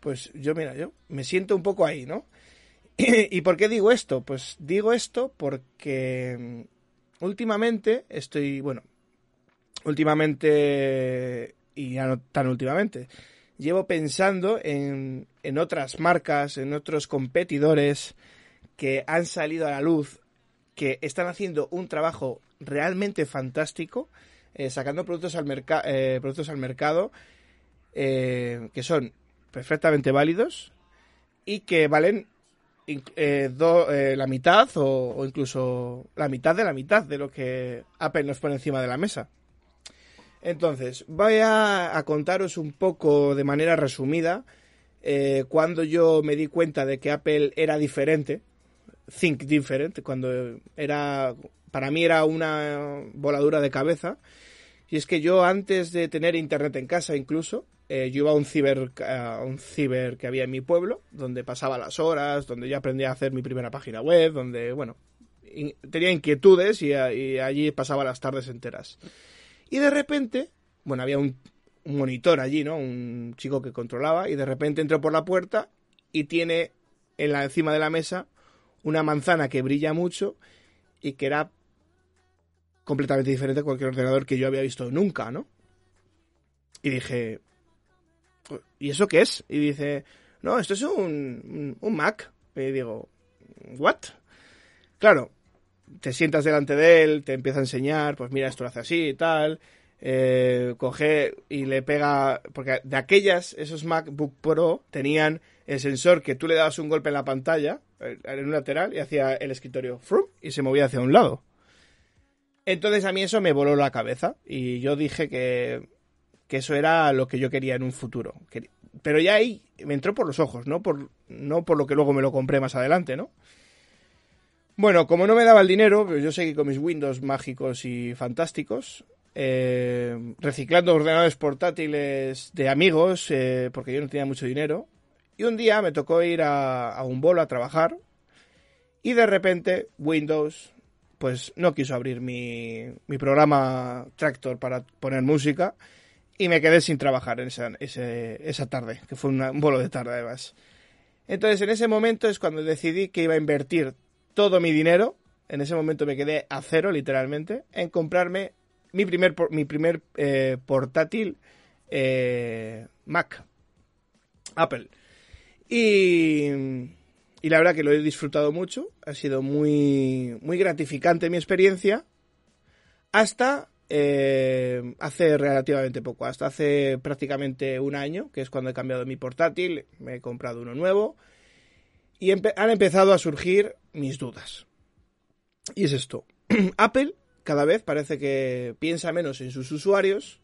Pues yo, mira, yo me siento un poco ahí, ¿no? ¿Y por qué digo esto? Pues digo esto porque mm, últimamente estoy, bueno, últimamente y ya no tan últimamente, llevo pensando en, en otras marcas, en otros competidores que han salido a la luz, que están haciendo un trabajo realmente fantástico, eh, sacando productos al, eh, productos al mercado eh, que son perfectamente válidos y que valen la mitad o, incluso la mitad de la mitad de lo que Apple nos pone encima de la mesa. Entonces, voy a, contaros un poco de manera resumida cuando yo me di cuenta de que Apple era diferente, think different, cuando era para mí era una voladura de cabeza. Y es que yo antes de tener internet en casa incluso, eh, yo iba a un ciber, a un ciber que había en mi pueblo, donde pasaba las horas, donde yo aprendí a hacer mi primera página web, donde, bueno, tenía inquietudes y, allí pasaba las tardes enteras. Y de repente, bueno, había un, un, monitor allí, ¿no? Un chico que controlaba y de repente entró por la puerta y tiene en la encima de la mesa una manzana que brilla mucho y que era completamente diferente a cualquier ordenador que yo había visto nunca, ¿no? Y dije, ¿y eso qué es? Y dice, no, esto es un, un Mac. Y digo, ¿what? Claro, te sientas delante de él, te empieza a enseñar, pues mira, esto lo hace así y tal. Eh, coge y le pega, porque de aquellas, esos MacBook Pro tenían el sensor que tú le dabas un golpe en la pantalla, en un lateral, y hacía el escritorio, frum, y se movía hacia un lado. Entonces a mí eso me voló la cabeza y yo dije que, eso era lo que yo quería en un futuro. Pero ya ahí me entró por los ojos, no por, no por lo que luego me lo compré más adelante, ¿no? Bueno, como no me daba el dinero, pues yo seguí con mis Windows mágicos y fantásticos, eh, reciclando ordenadores portátiles de amigos, eh, porque yo no tenía mucho dinero. Y un día me tocó ir a, a un bolo a trabajar y de repente Windows pues no quiso abrir mi, mi programa Tractor para poner música y me quedé sin trabajar en esa, esa tarde, que fue un bolo de tarde además. Entonces en ese momento es cuando decidí que iba a invertir todo mi dinero, en ese momento me quedé a cero literalmente, en comprarme mi primer, mi primer eh, portátil eh, Mac, Apple. Y la verdad que lo he disfrutado mucho, ha sido muy, muy gratificante mi experiencia, hasta eh, hace relativamente poco, hasta hace prácticamente un año, que es cuando he cambiado mi portátil, me he comprado uno nuevo, y han empezado a surgir mis dudas. Y es esto, Apple cada vez parece que piensa menos en sus usuarios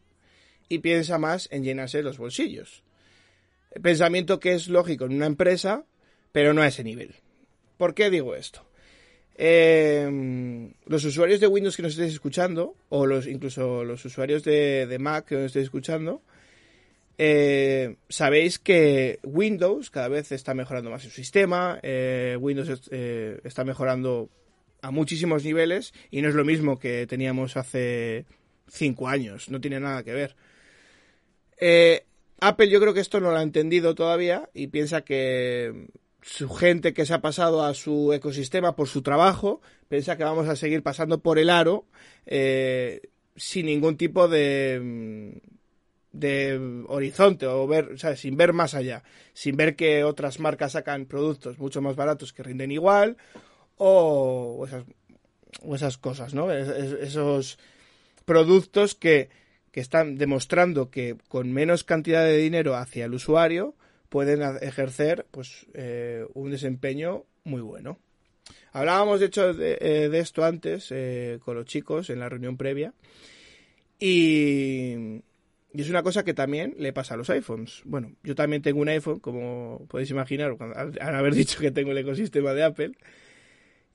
y piensa más en llenarse los bolsillos. Pensamiento que es lógico en una empresa pero no a ese nivel. ¿Por qué digo esto? Eh, los usuarios de Windows que nos estéis escuchando, o los incluso los usuarios de, Mac que nos estéis escuchando, eh, sabéis que Windows cada vez está mejorando más su sistema, eh, Windows está mejorando a muchísimos niveles y no es lo mismo que teníamos hace cinco años, no tiene nada que ver. Apple yo creo que esto no lo ha entendido todavía y piensa que su gente que se ha pasado a su ecosistema por su trabajo, piensa que vamos a seguir pasando por el aro eh, sin ningún tipo de, de horizonte o ver, sin ver más allá, sin ver que otras marcas sacan productos mucho más baratos que rinden igual o, esas, o esas, cosas, ¿no? esos productos que, que están demostrando que con menos cantidad de dinero hacia el usuario pueden ejercer pues eh, un desempeño muy bueno. Hablábamos de hecho de, eh, esto antes eh, con los chicos en la reunión previa y, es una cosa que también le pasa a los iPhones. Bueno, yo también tengo un iPhone, como podéis imaginar, al, haber dicho que tengo el ecosistema de Apple.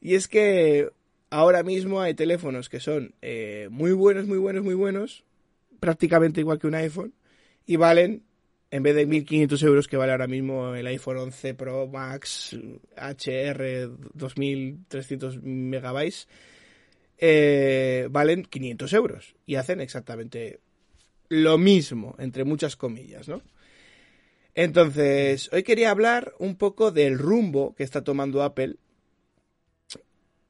Y es que ahora mismo hay teléfonos que son muy buenos, muy buenos, muy buenos, prácticamente igual que un iPhone, y valen en vez de 1.500 euros que vale ahora mismo el iPhone 11 Pro Max HR 2300 megabytes, eh, valen 500 euros y hacen exactamente lo mismo, entre muchas comillas, ¿no? Entonces, hoy quería hablar un poco del rumbo que está tomando Apple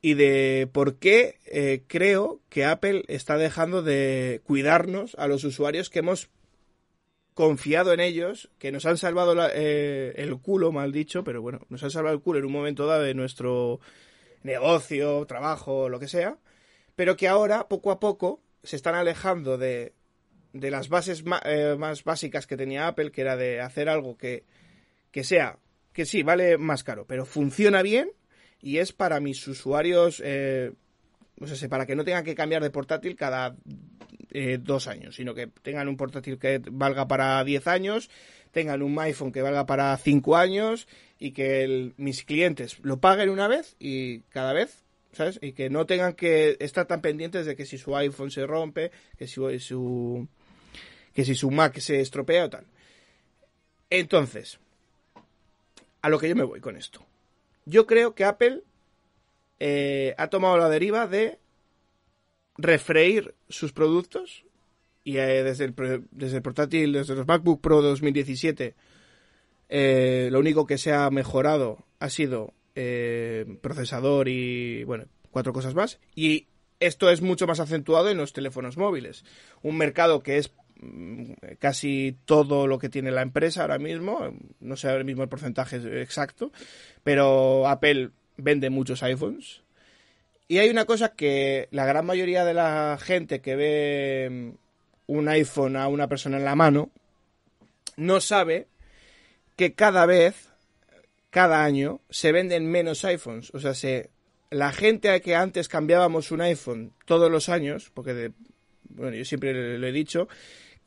y de por qué eh, creo que Apple está dejando de cuidarnos a los usuarios que hemos confiado en ellos, que nos han salvado eh, el culo, mal dicho, pero bueno, nos han salvado el culo en un momento dado de nuestro negocio, trabajo, lo que sea, pero que ahora, poco a poco, se están alejando de, de las bases eh, más básicas que tenía Apple, que era de hacer algo que, que sea, que sí, vale más caro, pero funciona bien y es para mis usuarios, eh, no sé, para que no tengan que cambiar de portátil cada eh, dos años, sino que tengan un portátil que valga para 10 años, tengan un iPhone que valga para 5 años y que mis clientes lo paguen una vez y cada vez, ¿sabes? Y que no tengan que estar tan pendientes de que si su iPhone se rompe, que si su, que si su Mac se estropea o tal. Entonces, a lo que yo me voy con esto. Yo creo que Apple eh, ha tomado la deriva de refreír sus productos y eh, desde, el, desde el portátil, desde los MacBook Pro 2017, eh, lo único que se ha mejorado ha sido procesador y, bueno, cuatro cosas más. Y esto es mucho más acentuado en los teléfonos móviles. Un mercado que es casi todo lo que tiene la empresa ahora mismo, no sé ahora mismo el porcentaje exacto, pero Apple vende muchos iPhones. Y hay una cosa que la gran mayoría de la gente que ve mm, un iPhone a una persona en la mano no sabe que cada vez, cada año, se venden menos iPhones. O sea, se, la gente a que antes cambiábamos un iPhone todos los años, porque bueno, yo siempre lo he dicho,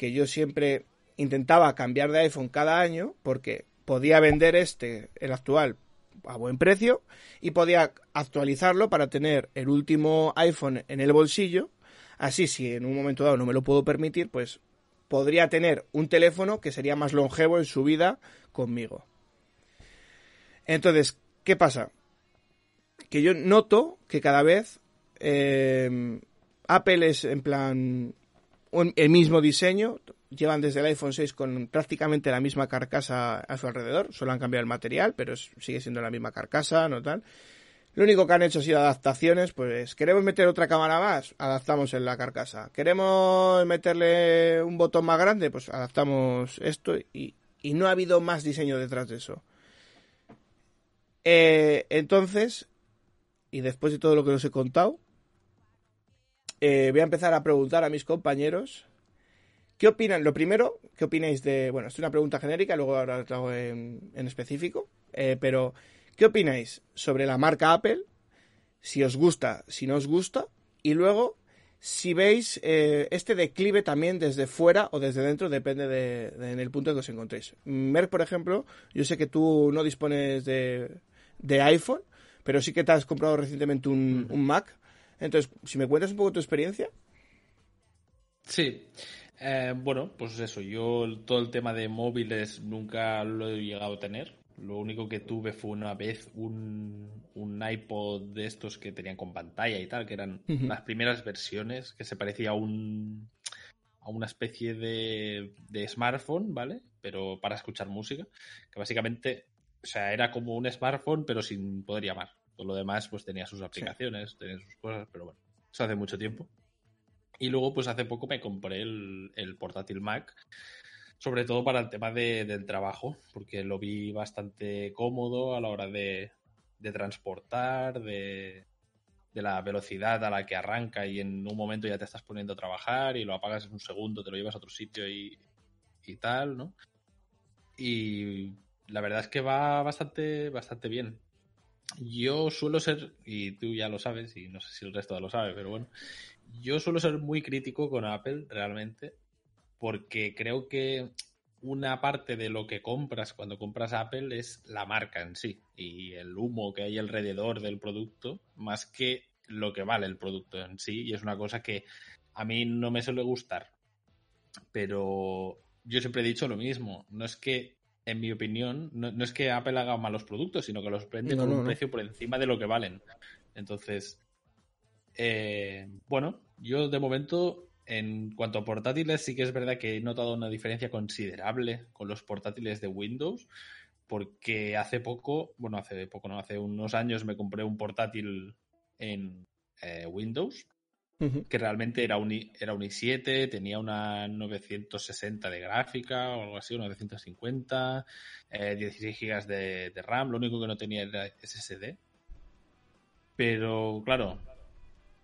que yo siempre intentaba cambiar de iPhone cada año porque podía vender este, el actual, a buen precio y podía actualizarlo para tener el último iPhone en el bolsillo. Así, si en un momento dado no me lo puedo permitir, pues podría tener un teléfono que sería más longevo en su vida conmigo. Entonces, ¿qué pasa? Que yo noto que cada vez eh, Apple es en plan el mismo diseño, llevan desde el iPhone 6 con prácticamente la misma carcasa a su alrededor, solo han cambiado el material, pero sigue siendo la misma carcasa, no tal. Lo único que han hecho ha sido adaptaciones, pues queremos meter otra cámara más, adaptamos en la carcasa. Queremos meterle un botón más grande, pues adaptamos esto y, no ha habido más diseño detrás de eso. Eh, entonces, y después de todo lo que os he contado, eh, voy a empezar a preguntar a mis compañeros ¿Qué opinan? Lo primero, ¿qué opináis de.? Bueno, es una pregunta genérica, luego ahora lo hago en, específico. Eh, pero, ¿qué opináis sobre la marca Apple? Si os gusta, si no os gusta. Y luego, si veis eh, este declive también desde fuera o desde dentro, depende de, en el punto en que os encontréis. Merck, por ejemplo, yo sé que tú no dispones de, iPhone, pero sí que te has comprado recientemente un, un Mac. Entonces, si me cuentas un poco tu experiencia. Sí. Eh, bueno, pues eso, yo todo el tema de móviles nunca lo he llegado a tener. Lo único que tuve fue una vez un, iPod de estos que tenían con pantalla y tal, que eran las primeras versiones, que se parecía a un a una especie de, de smartphone, ¿vale? Pero para escuchar música, que básicamente, o sea, era como un smartphone, pero sin poder llamar. Todo lo demás, pues tenía sus aplicaciones, tenía sus cosas, pero bueno, eso hace mucho tiempo. Y luego, pues hace poco me compré el, portátil Mac, sobre todo para el tema del trabajo, porque lo vi bastante cómodo a la hora de, transportar, de, la velocidad a la que arranca y en un momento ya te estás poniendo a trabajar y lo apagas en un segundo, te lo llevas a otro sitio y, y tal, ¿no? Y la verdad es que va bastante, bastante bien. Yo suelo ser, y tú ya lo sabes, y no sé si el resto lo sabe, pero bueno, yo suelo ser muy crítico con Apple, realmente, porque creo que una parte de lo que compras cuando compras Apple es la marca en sí y el humo que hay alrededor del producto, más que lo que vale el producto en sí. Y es una cosa que a mí no me suele gustar. Pero yo siempre he dicho lo mismo. No es que, en mi opinión, no, es que Apple haga malos productos, sino que los vende con un precio por encima de lo que valen. Entonces, eh, bueno, yo de momento en cuanto a portátiles, sí que es verdad que he notado una diferencia considerable con los portátiles de Windows, porque hace poco, bueno, hace poco, no, hace unos años me compré un portátil en eh, Windows, que realmente era un, era un i7, tenía una 960 de gráfica o algo así, una 950, 16 GB de, de RAM, lo único que no tenía era SSD. Pero claro,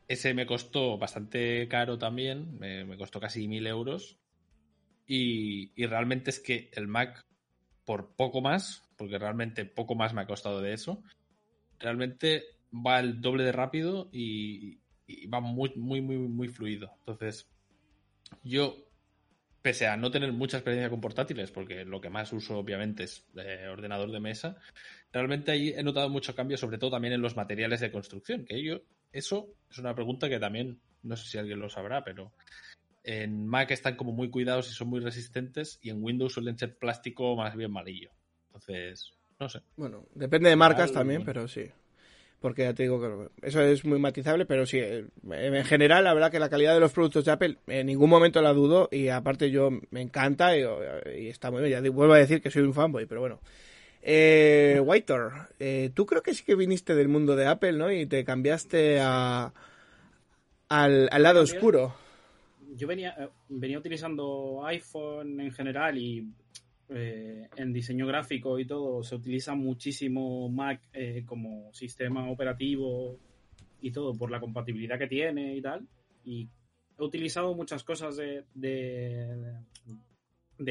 ese me costó bastante caro también, me, costó casi mil euros. Y, y, realmente es que el Mac, por poco más, porque realmente poco más me ha costado de eso, realmente va el doble de rápido y, y va muy, muy, muy, muy fluido. Entonces, yo, pese a no tener mucha experiencia con portátiles, porque lo que más uso obviamente es eh, ordenador de mesa, realmente ahí he notado mucho cambio, sobre todo también en los materiales de construcción, que yo, eso es una pregunta que también, no sé si alguien lo sabrá, pero en Mac están como muy cuidados y son muy resistentes, y en Windows suelen ser plástico más bien malillo. Entonces, no sé. Bueno, depende de marcas también, pero sí porque ya te digo que eso es muy matizable, pero sí, eh, en general, la verdad que la calidad de los productos de Apple en ningún momento la dudo y aparte yo me encanta y, está muy bien. Ya vuelvo a decir que soy un fanboy, pero bueno. Eh, eh, tú creo que sí que viniste del mundo de Apple, ¿no? Y te cambiaste a, al, al lado oscuro. Yo venía, eh, venía utilizando iPhone en general y eh, en diseño gráfico y todo se utiliza muchísimo Mac eh, como sistema operativo y todo por la compatibilidad que tiene y tal. Y he utilizado muchas cosas de, de,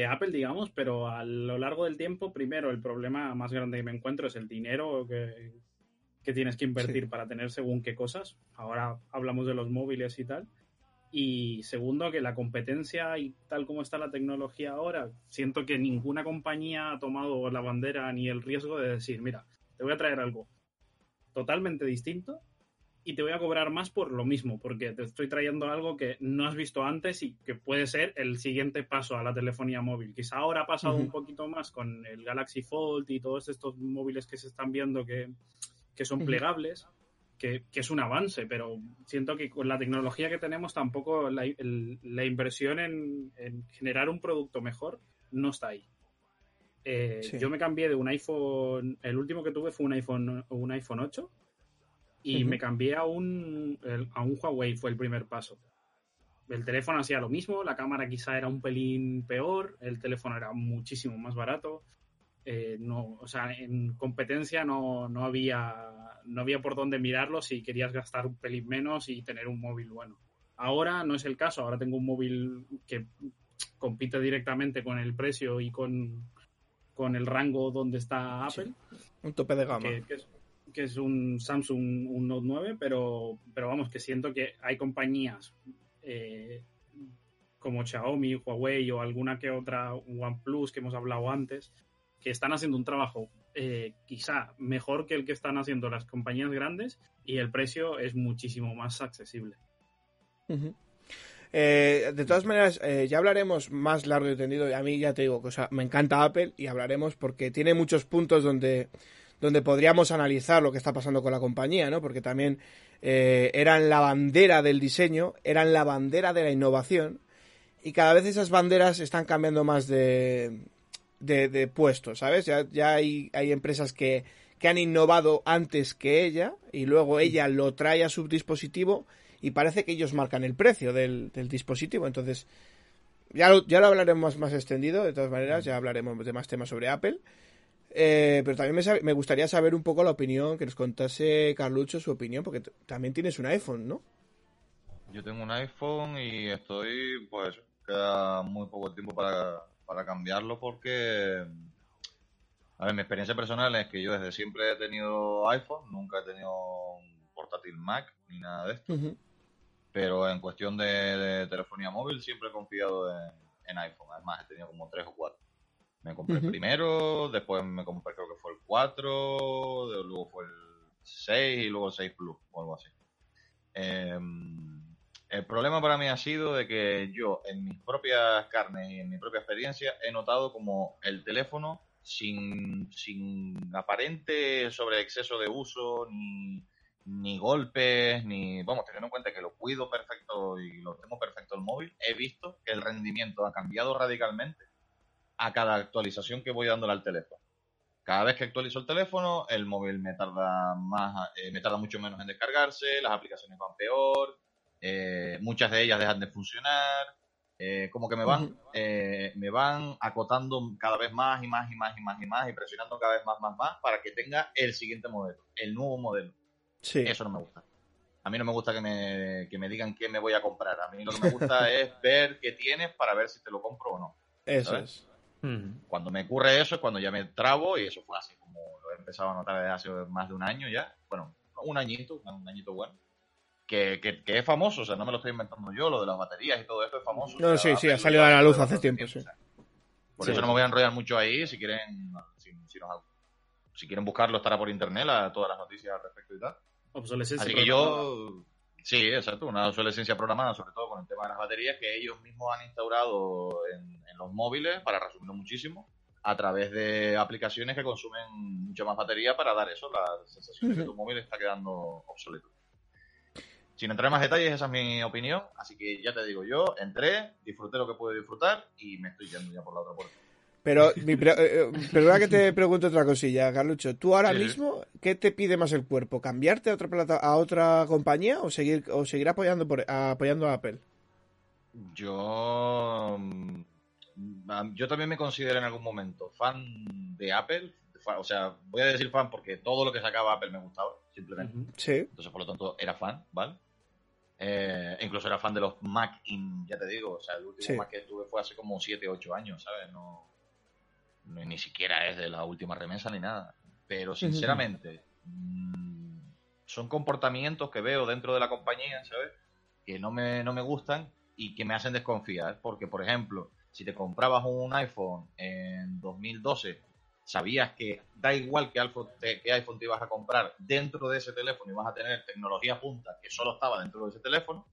Apple, digamos, pero a lo largo del tiempo, primero, el problema más grande que me encuentro es el dinero que, que tienes que invertir para tener según qué cosas. Ahora hablamos de los móviles y tal. Y segundo, que la competencia y tal como está la tecnología ahora, siento que ninguna compañía ha tomado la bandera ni el riesgo de decir, mira, te voy a traer algo totalmente distinto y te voy a cobrar más por lo mismo, porque te estoy trayendo algo que no has visto antes y que puede ser el siguiente paso a la telefonía móvil. Quizá ahora ha pasado un poquito más con el Galaxy Fold y todos estos móviles que se están viendo que, son plegables que, es un avance, pero siento que con la tecnología que tenemos tampoco la, inversión en, generar un producto mejor no está ahí. Eh, yo me cambié de un iPhone, el último que tuve fue un iPhone, un iPhone 8 y me cambié a un, a un Huawei, fue el primer paso. El teléfono hacía lo mismo, la cámara quizá era un pelín peor, el teléfono era muchísimo más barato. Eh, no, o sea, en competencia no, no había no había por dónde mirarlo si querías gastar un pelín menos y tener un móvil bueno. Ahora no es el caso, ahora tengo un móvil que compite directamente con el precio y con, con el rango donde está Apple. un tope de gama. Que, es, un Samsung un Note 9, pero, pero vamos, que siento que hay compañías eh, como Xiaomi, Huawei o alguna que otra OnePlus que hemos hablado antes, que están haciendo un trabajo eh, quizá mejor que el que están haciendo las compañías grandes y el precio es muchísimo más accesible. Eh, de todas maneras, eh, ya hablaremos más largo y tendido. A mí ya te digo que me encanta Apple y hablaremos porque tiene muchos puntos donde, donde podríamos analizar lo que está pasando con la compañía, ¿no? Porque también eran la bandera del diseño, eran la bandera de la innovación y cada vez esas banderas están cambiando más de, de, puestos, ¿sabes? Ya, ya hay, hay empresas que, que han innovado antes que ella y luego ella lo trae a su dispositivo y parece que ellos marcan el precio del, dispositivo. Entonces, ya lo, ya lo hablaremos más, extendido, de todas maneras, ya hablaremos de más temas sobre Apple. Eh, pero también me, me, gustaría saber un poco la opinión, que nos contase Carlucho su opinión, porque también tienes un iPhone, ¿no? Yo tengo un iPhone y estoy, pues, queda muy poco tiempo para, para cambiarlo porque, a ver, mi experiencia personal es que yo desde siempre he tenido iPhone, nunca he tenido un portátil Mac ni nada de esto. Pero en cuestión de, telefonía móvil siempre he confiado en, iPhone. Además, he tenido como tres o cuatro. Me compré el primero, después me compré creo que fue el 4, luego fue el 6 y luego el 6 Plus o algo así. Eh, el problema para mí ha sido de que yo, en mis propias carnes y en mi propia experiencia, he notado como el teléfono, sin, sin aparente sobre exceso de uso, ni, ni golpes, ni. Vamos, teniendo en cuenta que lo cuido perfecto y lo tengo perfecto el móvil, he visto que el rendimiento ha cambiado radicalmente a cada actualización que voy dándole al teléfono. Cada vez que actualizo el teléfono, el móvil me tarda más, eh, me tarda mucho menos en descargarse, las aplicaciones van peor, eh, muchas de ellas dejan de funcionar, eh, como que me van, me van acotando cada vez más y más y más y más y más y presionando cada vez más, más, más para que tenga el siguiente modelo, el nuevo modelo. Sí. Eso no me gusta. A mí no me gusta que me, que me digan qué me voy a comprar. A mí lo que me gusta es ver qué tienes para ver si te lo compro o no. Eso es. Cuando me ocurre eso es cuando ya me trabo y eso fue así como lo he empezado a notar desde hace más de un año ya. Bueno, un añito, un añito bueno. Que, que, es famoso, o sea, no me lo estoy inventando yo, lo de las baterías y todo esto es famoso. No, sí, sí, ha salido a la luz hace tiempo, sí. por eso no me voy a enrollar mucho ahí, si quieren, si, si, quieren buscarlo estará por internet todas las noticias al respecto y tal. Obsolescencia. Así que yo, sí, exacto, una obsolescencia programada, sobre todo con el tema de las baterías, que ellos mismos han instaurado en, los móviles, para resumirlo muchísimo, a través de aplicaciones que consumen mucha más batería para dar eso, la sensación de que tu móvil está quedando obsoleto. Sin entrar en más detalles, esa es mi opinión. Así que ya te digo, yo entré, disfruté lo que pude disfrutar y me estoy yendo ya por la otra puerta. Pero, mi eh, eh, perdona que te pregunte otra cosilla, Carlucho. ¿Tú ahora mismo qué te pide más el cuerpo? ¿Cambiarte a otra plata, a otra compañía o seguir o seguir apoyando por, apoyando a Apple? Yo mm, yo también me considero en algún momento fan de Apple. O sea, voy a decir fan porque todo lo que sacaba Apple me gustaba, simplemente. Sí. Entonces, por lo tanto, era fan, ¿vale? Eh, incluso era fan de los Mac, ya te digo. O sea, el último Mac que tuve fue hace como 7, 8 años, ¿sabes? No, ni siquiera es de la última remesa ni nada. Pero sinceramente, mm, son comportamientos que veo dentro de la compañía, ¿sabes? Que no me, no me gustan y que me hacen desconfiar. Porque, por ejemplo, si te comprabas un iPhone en 2012, sabías que da igual que iPhone, que iPhone te ibas a comprar dentro de ese teléfono y vas a tener tecnología punta que solo estaba dentro de ese teléfono.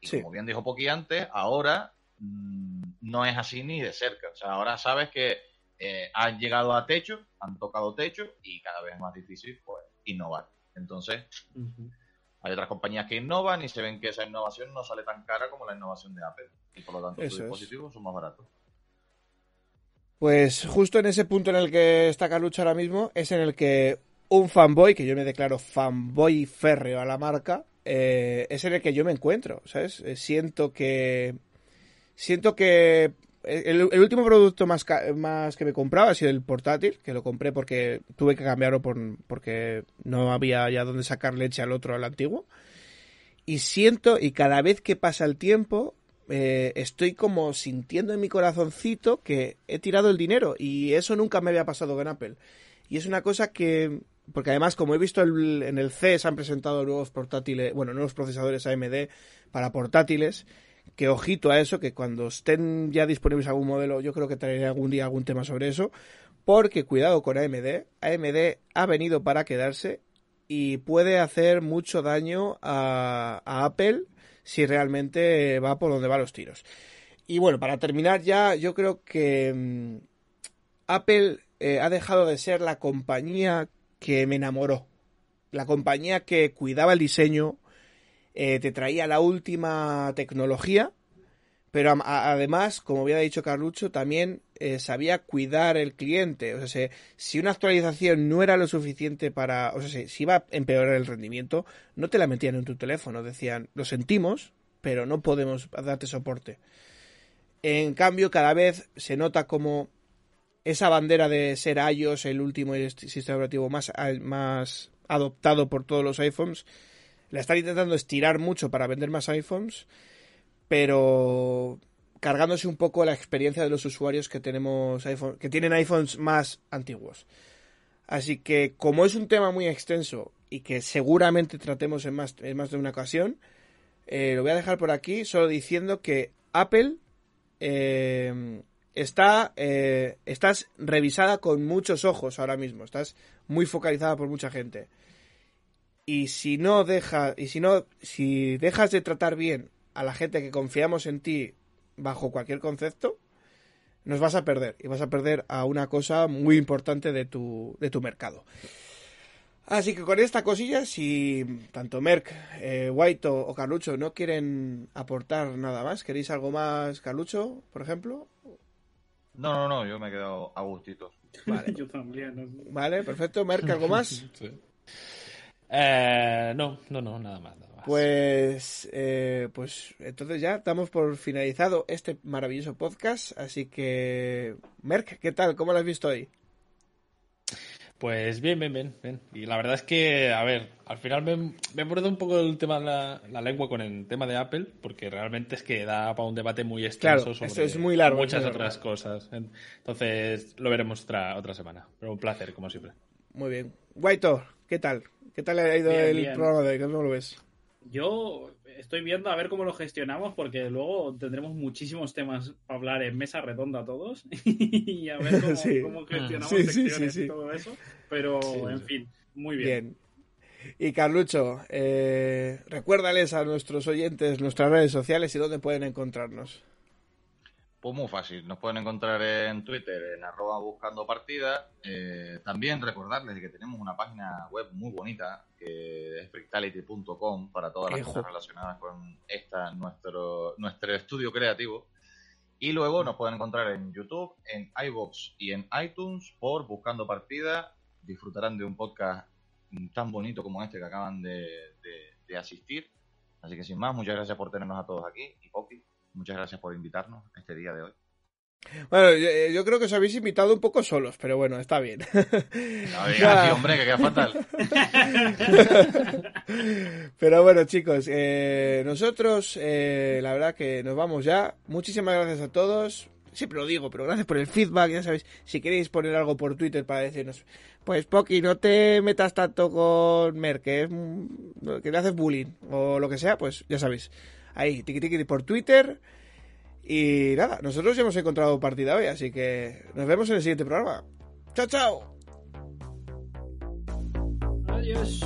Y como bien dijo Poki antes, ahora mm, no es así ni de cerca. O sea, ahora sabes que eh, han llegado a techo, han tocado techo y cada vez es más difícil pues, innovar. Entonces, hay otras compañías que innovan y se ven que esa innovación no sale tan cara como la innovación de Apple. Y por lo tanto, sus dispositivos son más baratos. Pues justo en ese punto en el que está Carlucho ahora mismo es en el que un fanboy, que yo me declaro fanboy férreo a la marca, eh, es en el que yo me encuentro, ¿sabes? Eh, siento que... Siento que el, último producto más, más que me compraba ha sido el portátil, que lo compré porque tuve que cambiarlo por, porque no había ya donde sacar leche al otro, al antiguo. Y siento, y cada vez que pasa el tiempo, eh, estoy como sintiendo en mi corazoncito que he tirado el dinero. Y eso nunca me había pasado con Apple. Y es una cosa que, porque además, como he visto en el CES han presentado nuevos portátiles, bueno, nuevos procesadores AMD para portátiles que ojito a eso, que cuando estén ya disponibles algún modelo, yo creo que traeré algún día algún tema sobre eso, porque cuidado con AMD, AMD ha venido para quedarse y puede hacer mucho daño a, Apple si realmente va por donde van los tiros. Y bueno, para terminar ya, yo creo que mm, Apple eh, ha dejado de ser la compañía que me enamoró, la compañía que cuidaba el diseño, eh, te traía la última tecnología, pero además, como había dicho Carlucho, también eh, sabía cuidar el cliente. O sea, si una actualización no era lo suficiente para, o sea, si iba a empeorar el rendimiento, no te la metían en tu teléfono. Decían, lo sentimos, pero no podemos darte soporte. En cambio, cada vez se nota como esa bandera de ser iOS el último sistema operativo más, más adoptado por todos los iPhones, la están intentando estirar mucho para vender más iPhones, pero cargándose un poco la experiencia de los usuarios que tenemos iPhone, que tienen iPhones más antiguos. Así que como es un tema muy extenso y que seguramente tratemos en más, en más de una ocasión, eh, lo voy a dejar por aquí solo diciendo que Apple eh, está eh, estás revisada con muchos ojos ahora mismo, estás muy focalizada por mucha gente y si no deja y si no si dejas de tratar bien a la gente que confiamos en ti bajo cualquier concepto nos vas a perder y vas a perder a una cosa muy importante de tu de tu mercado Así que con esta cosilla, si tanto Merck, eh, White o Carlucho no quieren aportar nada más, ¿queréis algo más, Carlucho, por ejemplo? No, no, no, yo me he quedado a gustito. Vale. yo también. ¿no? Vale, perfecto. Merck, ¿algo más? Sí. Eh, no, no, no, nada más. Nada más. Pues, eh, pues entonces ya damos por finalizado este maravilloso podcast. Así que, Merck, ¿qué tal? ¿Cómo lo has visto hoy? Pues bien, bien, bien, bien. Y la verdad es que, a ver, al final me, me he un poco el tema de la, la lengua con el tema de Apple, porque realmente es que da para un debate muy extenso Claro, sobre esto es muy largo, muchas otras cosas. Entonces, lo veremos otra, otra semana. Pero un placer, como siempre. Muy bien. Guaito, ¿qué tal? ¿Qué tal ha ido Bien, el bien. programa de hoy? ¿Cómo lo ves? Yo estoy viendo a ver cómo lo gestionamos porque luego tendremos muchísimos temas para hablar en mesa redonda todos y a ver cómo, Sí. cómo gestionamos Sí, sí, secciones sí, sí. y todo eso. Pero, Sí, en sí. fin, muy bien. Bien. Y Carlucho, eh, recuérdales a nuestros oyentes nuestras redes sociales y dónde pueden encontrarnos. Pues muy fácil, nos pueden encontrar en Twitter, en arroba buscando partida. Eh, también recordarles que tenemos una página web muy bonita, que es frictality.com, para todas las cosas relacionadas con esta, nuestro, nuestro estudio creativo. Y luego nos pueden encontrar en YouTube, en iVoox y en iTunes por Buscando Partida. Disfrutarán de un podcast tan bonito como este que acaban de, de- de asistir. Así que sin más, muchas gracias por tenernos a todos aquí. Y Poppy, muchas gracias por invitarnos este día de hoy. Bueno, yo, eh, yo creo que os habéis invitado un poco solos, pero bueno, está bien. No digas Nada. así, hombre, que queda fatal. Pero bueno, chicos, eh, nosotros, eh, la verdad que nos vamos ya. Muchísimas gracias a todos. Siempre lo digo, pero gracias por el feedback. Ya sabéis, si queréis poner algo por Twitter para decirnos, pues Poki, no te metas tanto con Mer, que, es, mm, que le haces bullying o lo que sea, pues ya sabéis. Ahí, tiqui tiqui por Twitter. Y nada, nosotros ya hemos encontrado partida hoy, así que nos vemos en el siguiente programa. ¡Chao, chao! Adiós.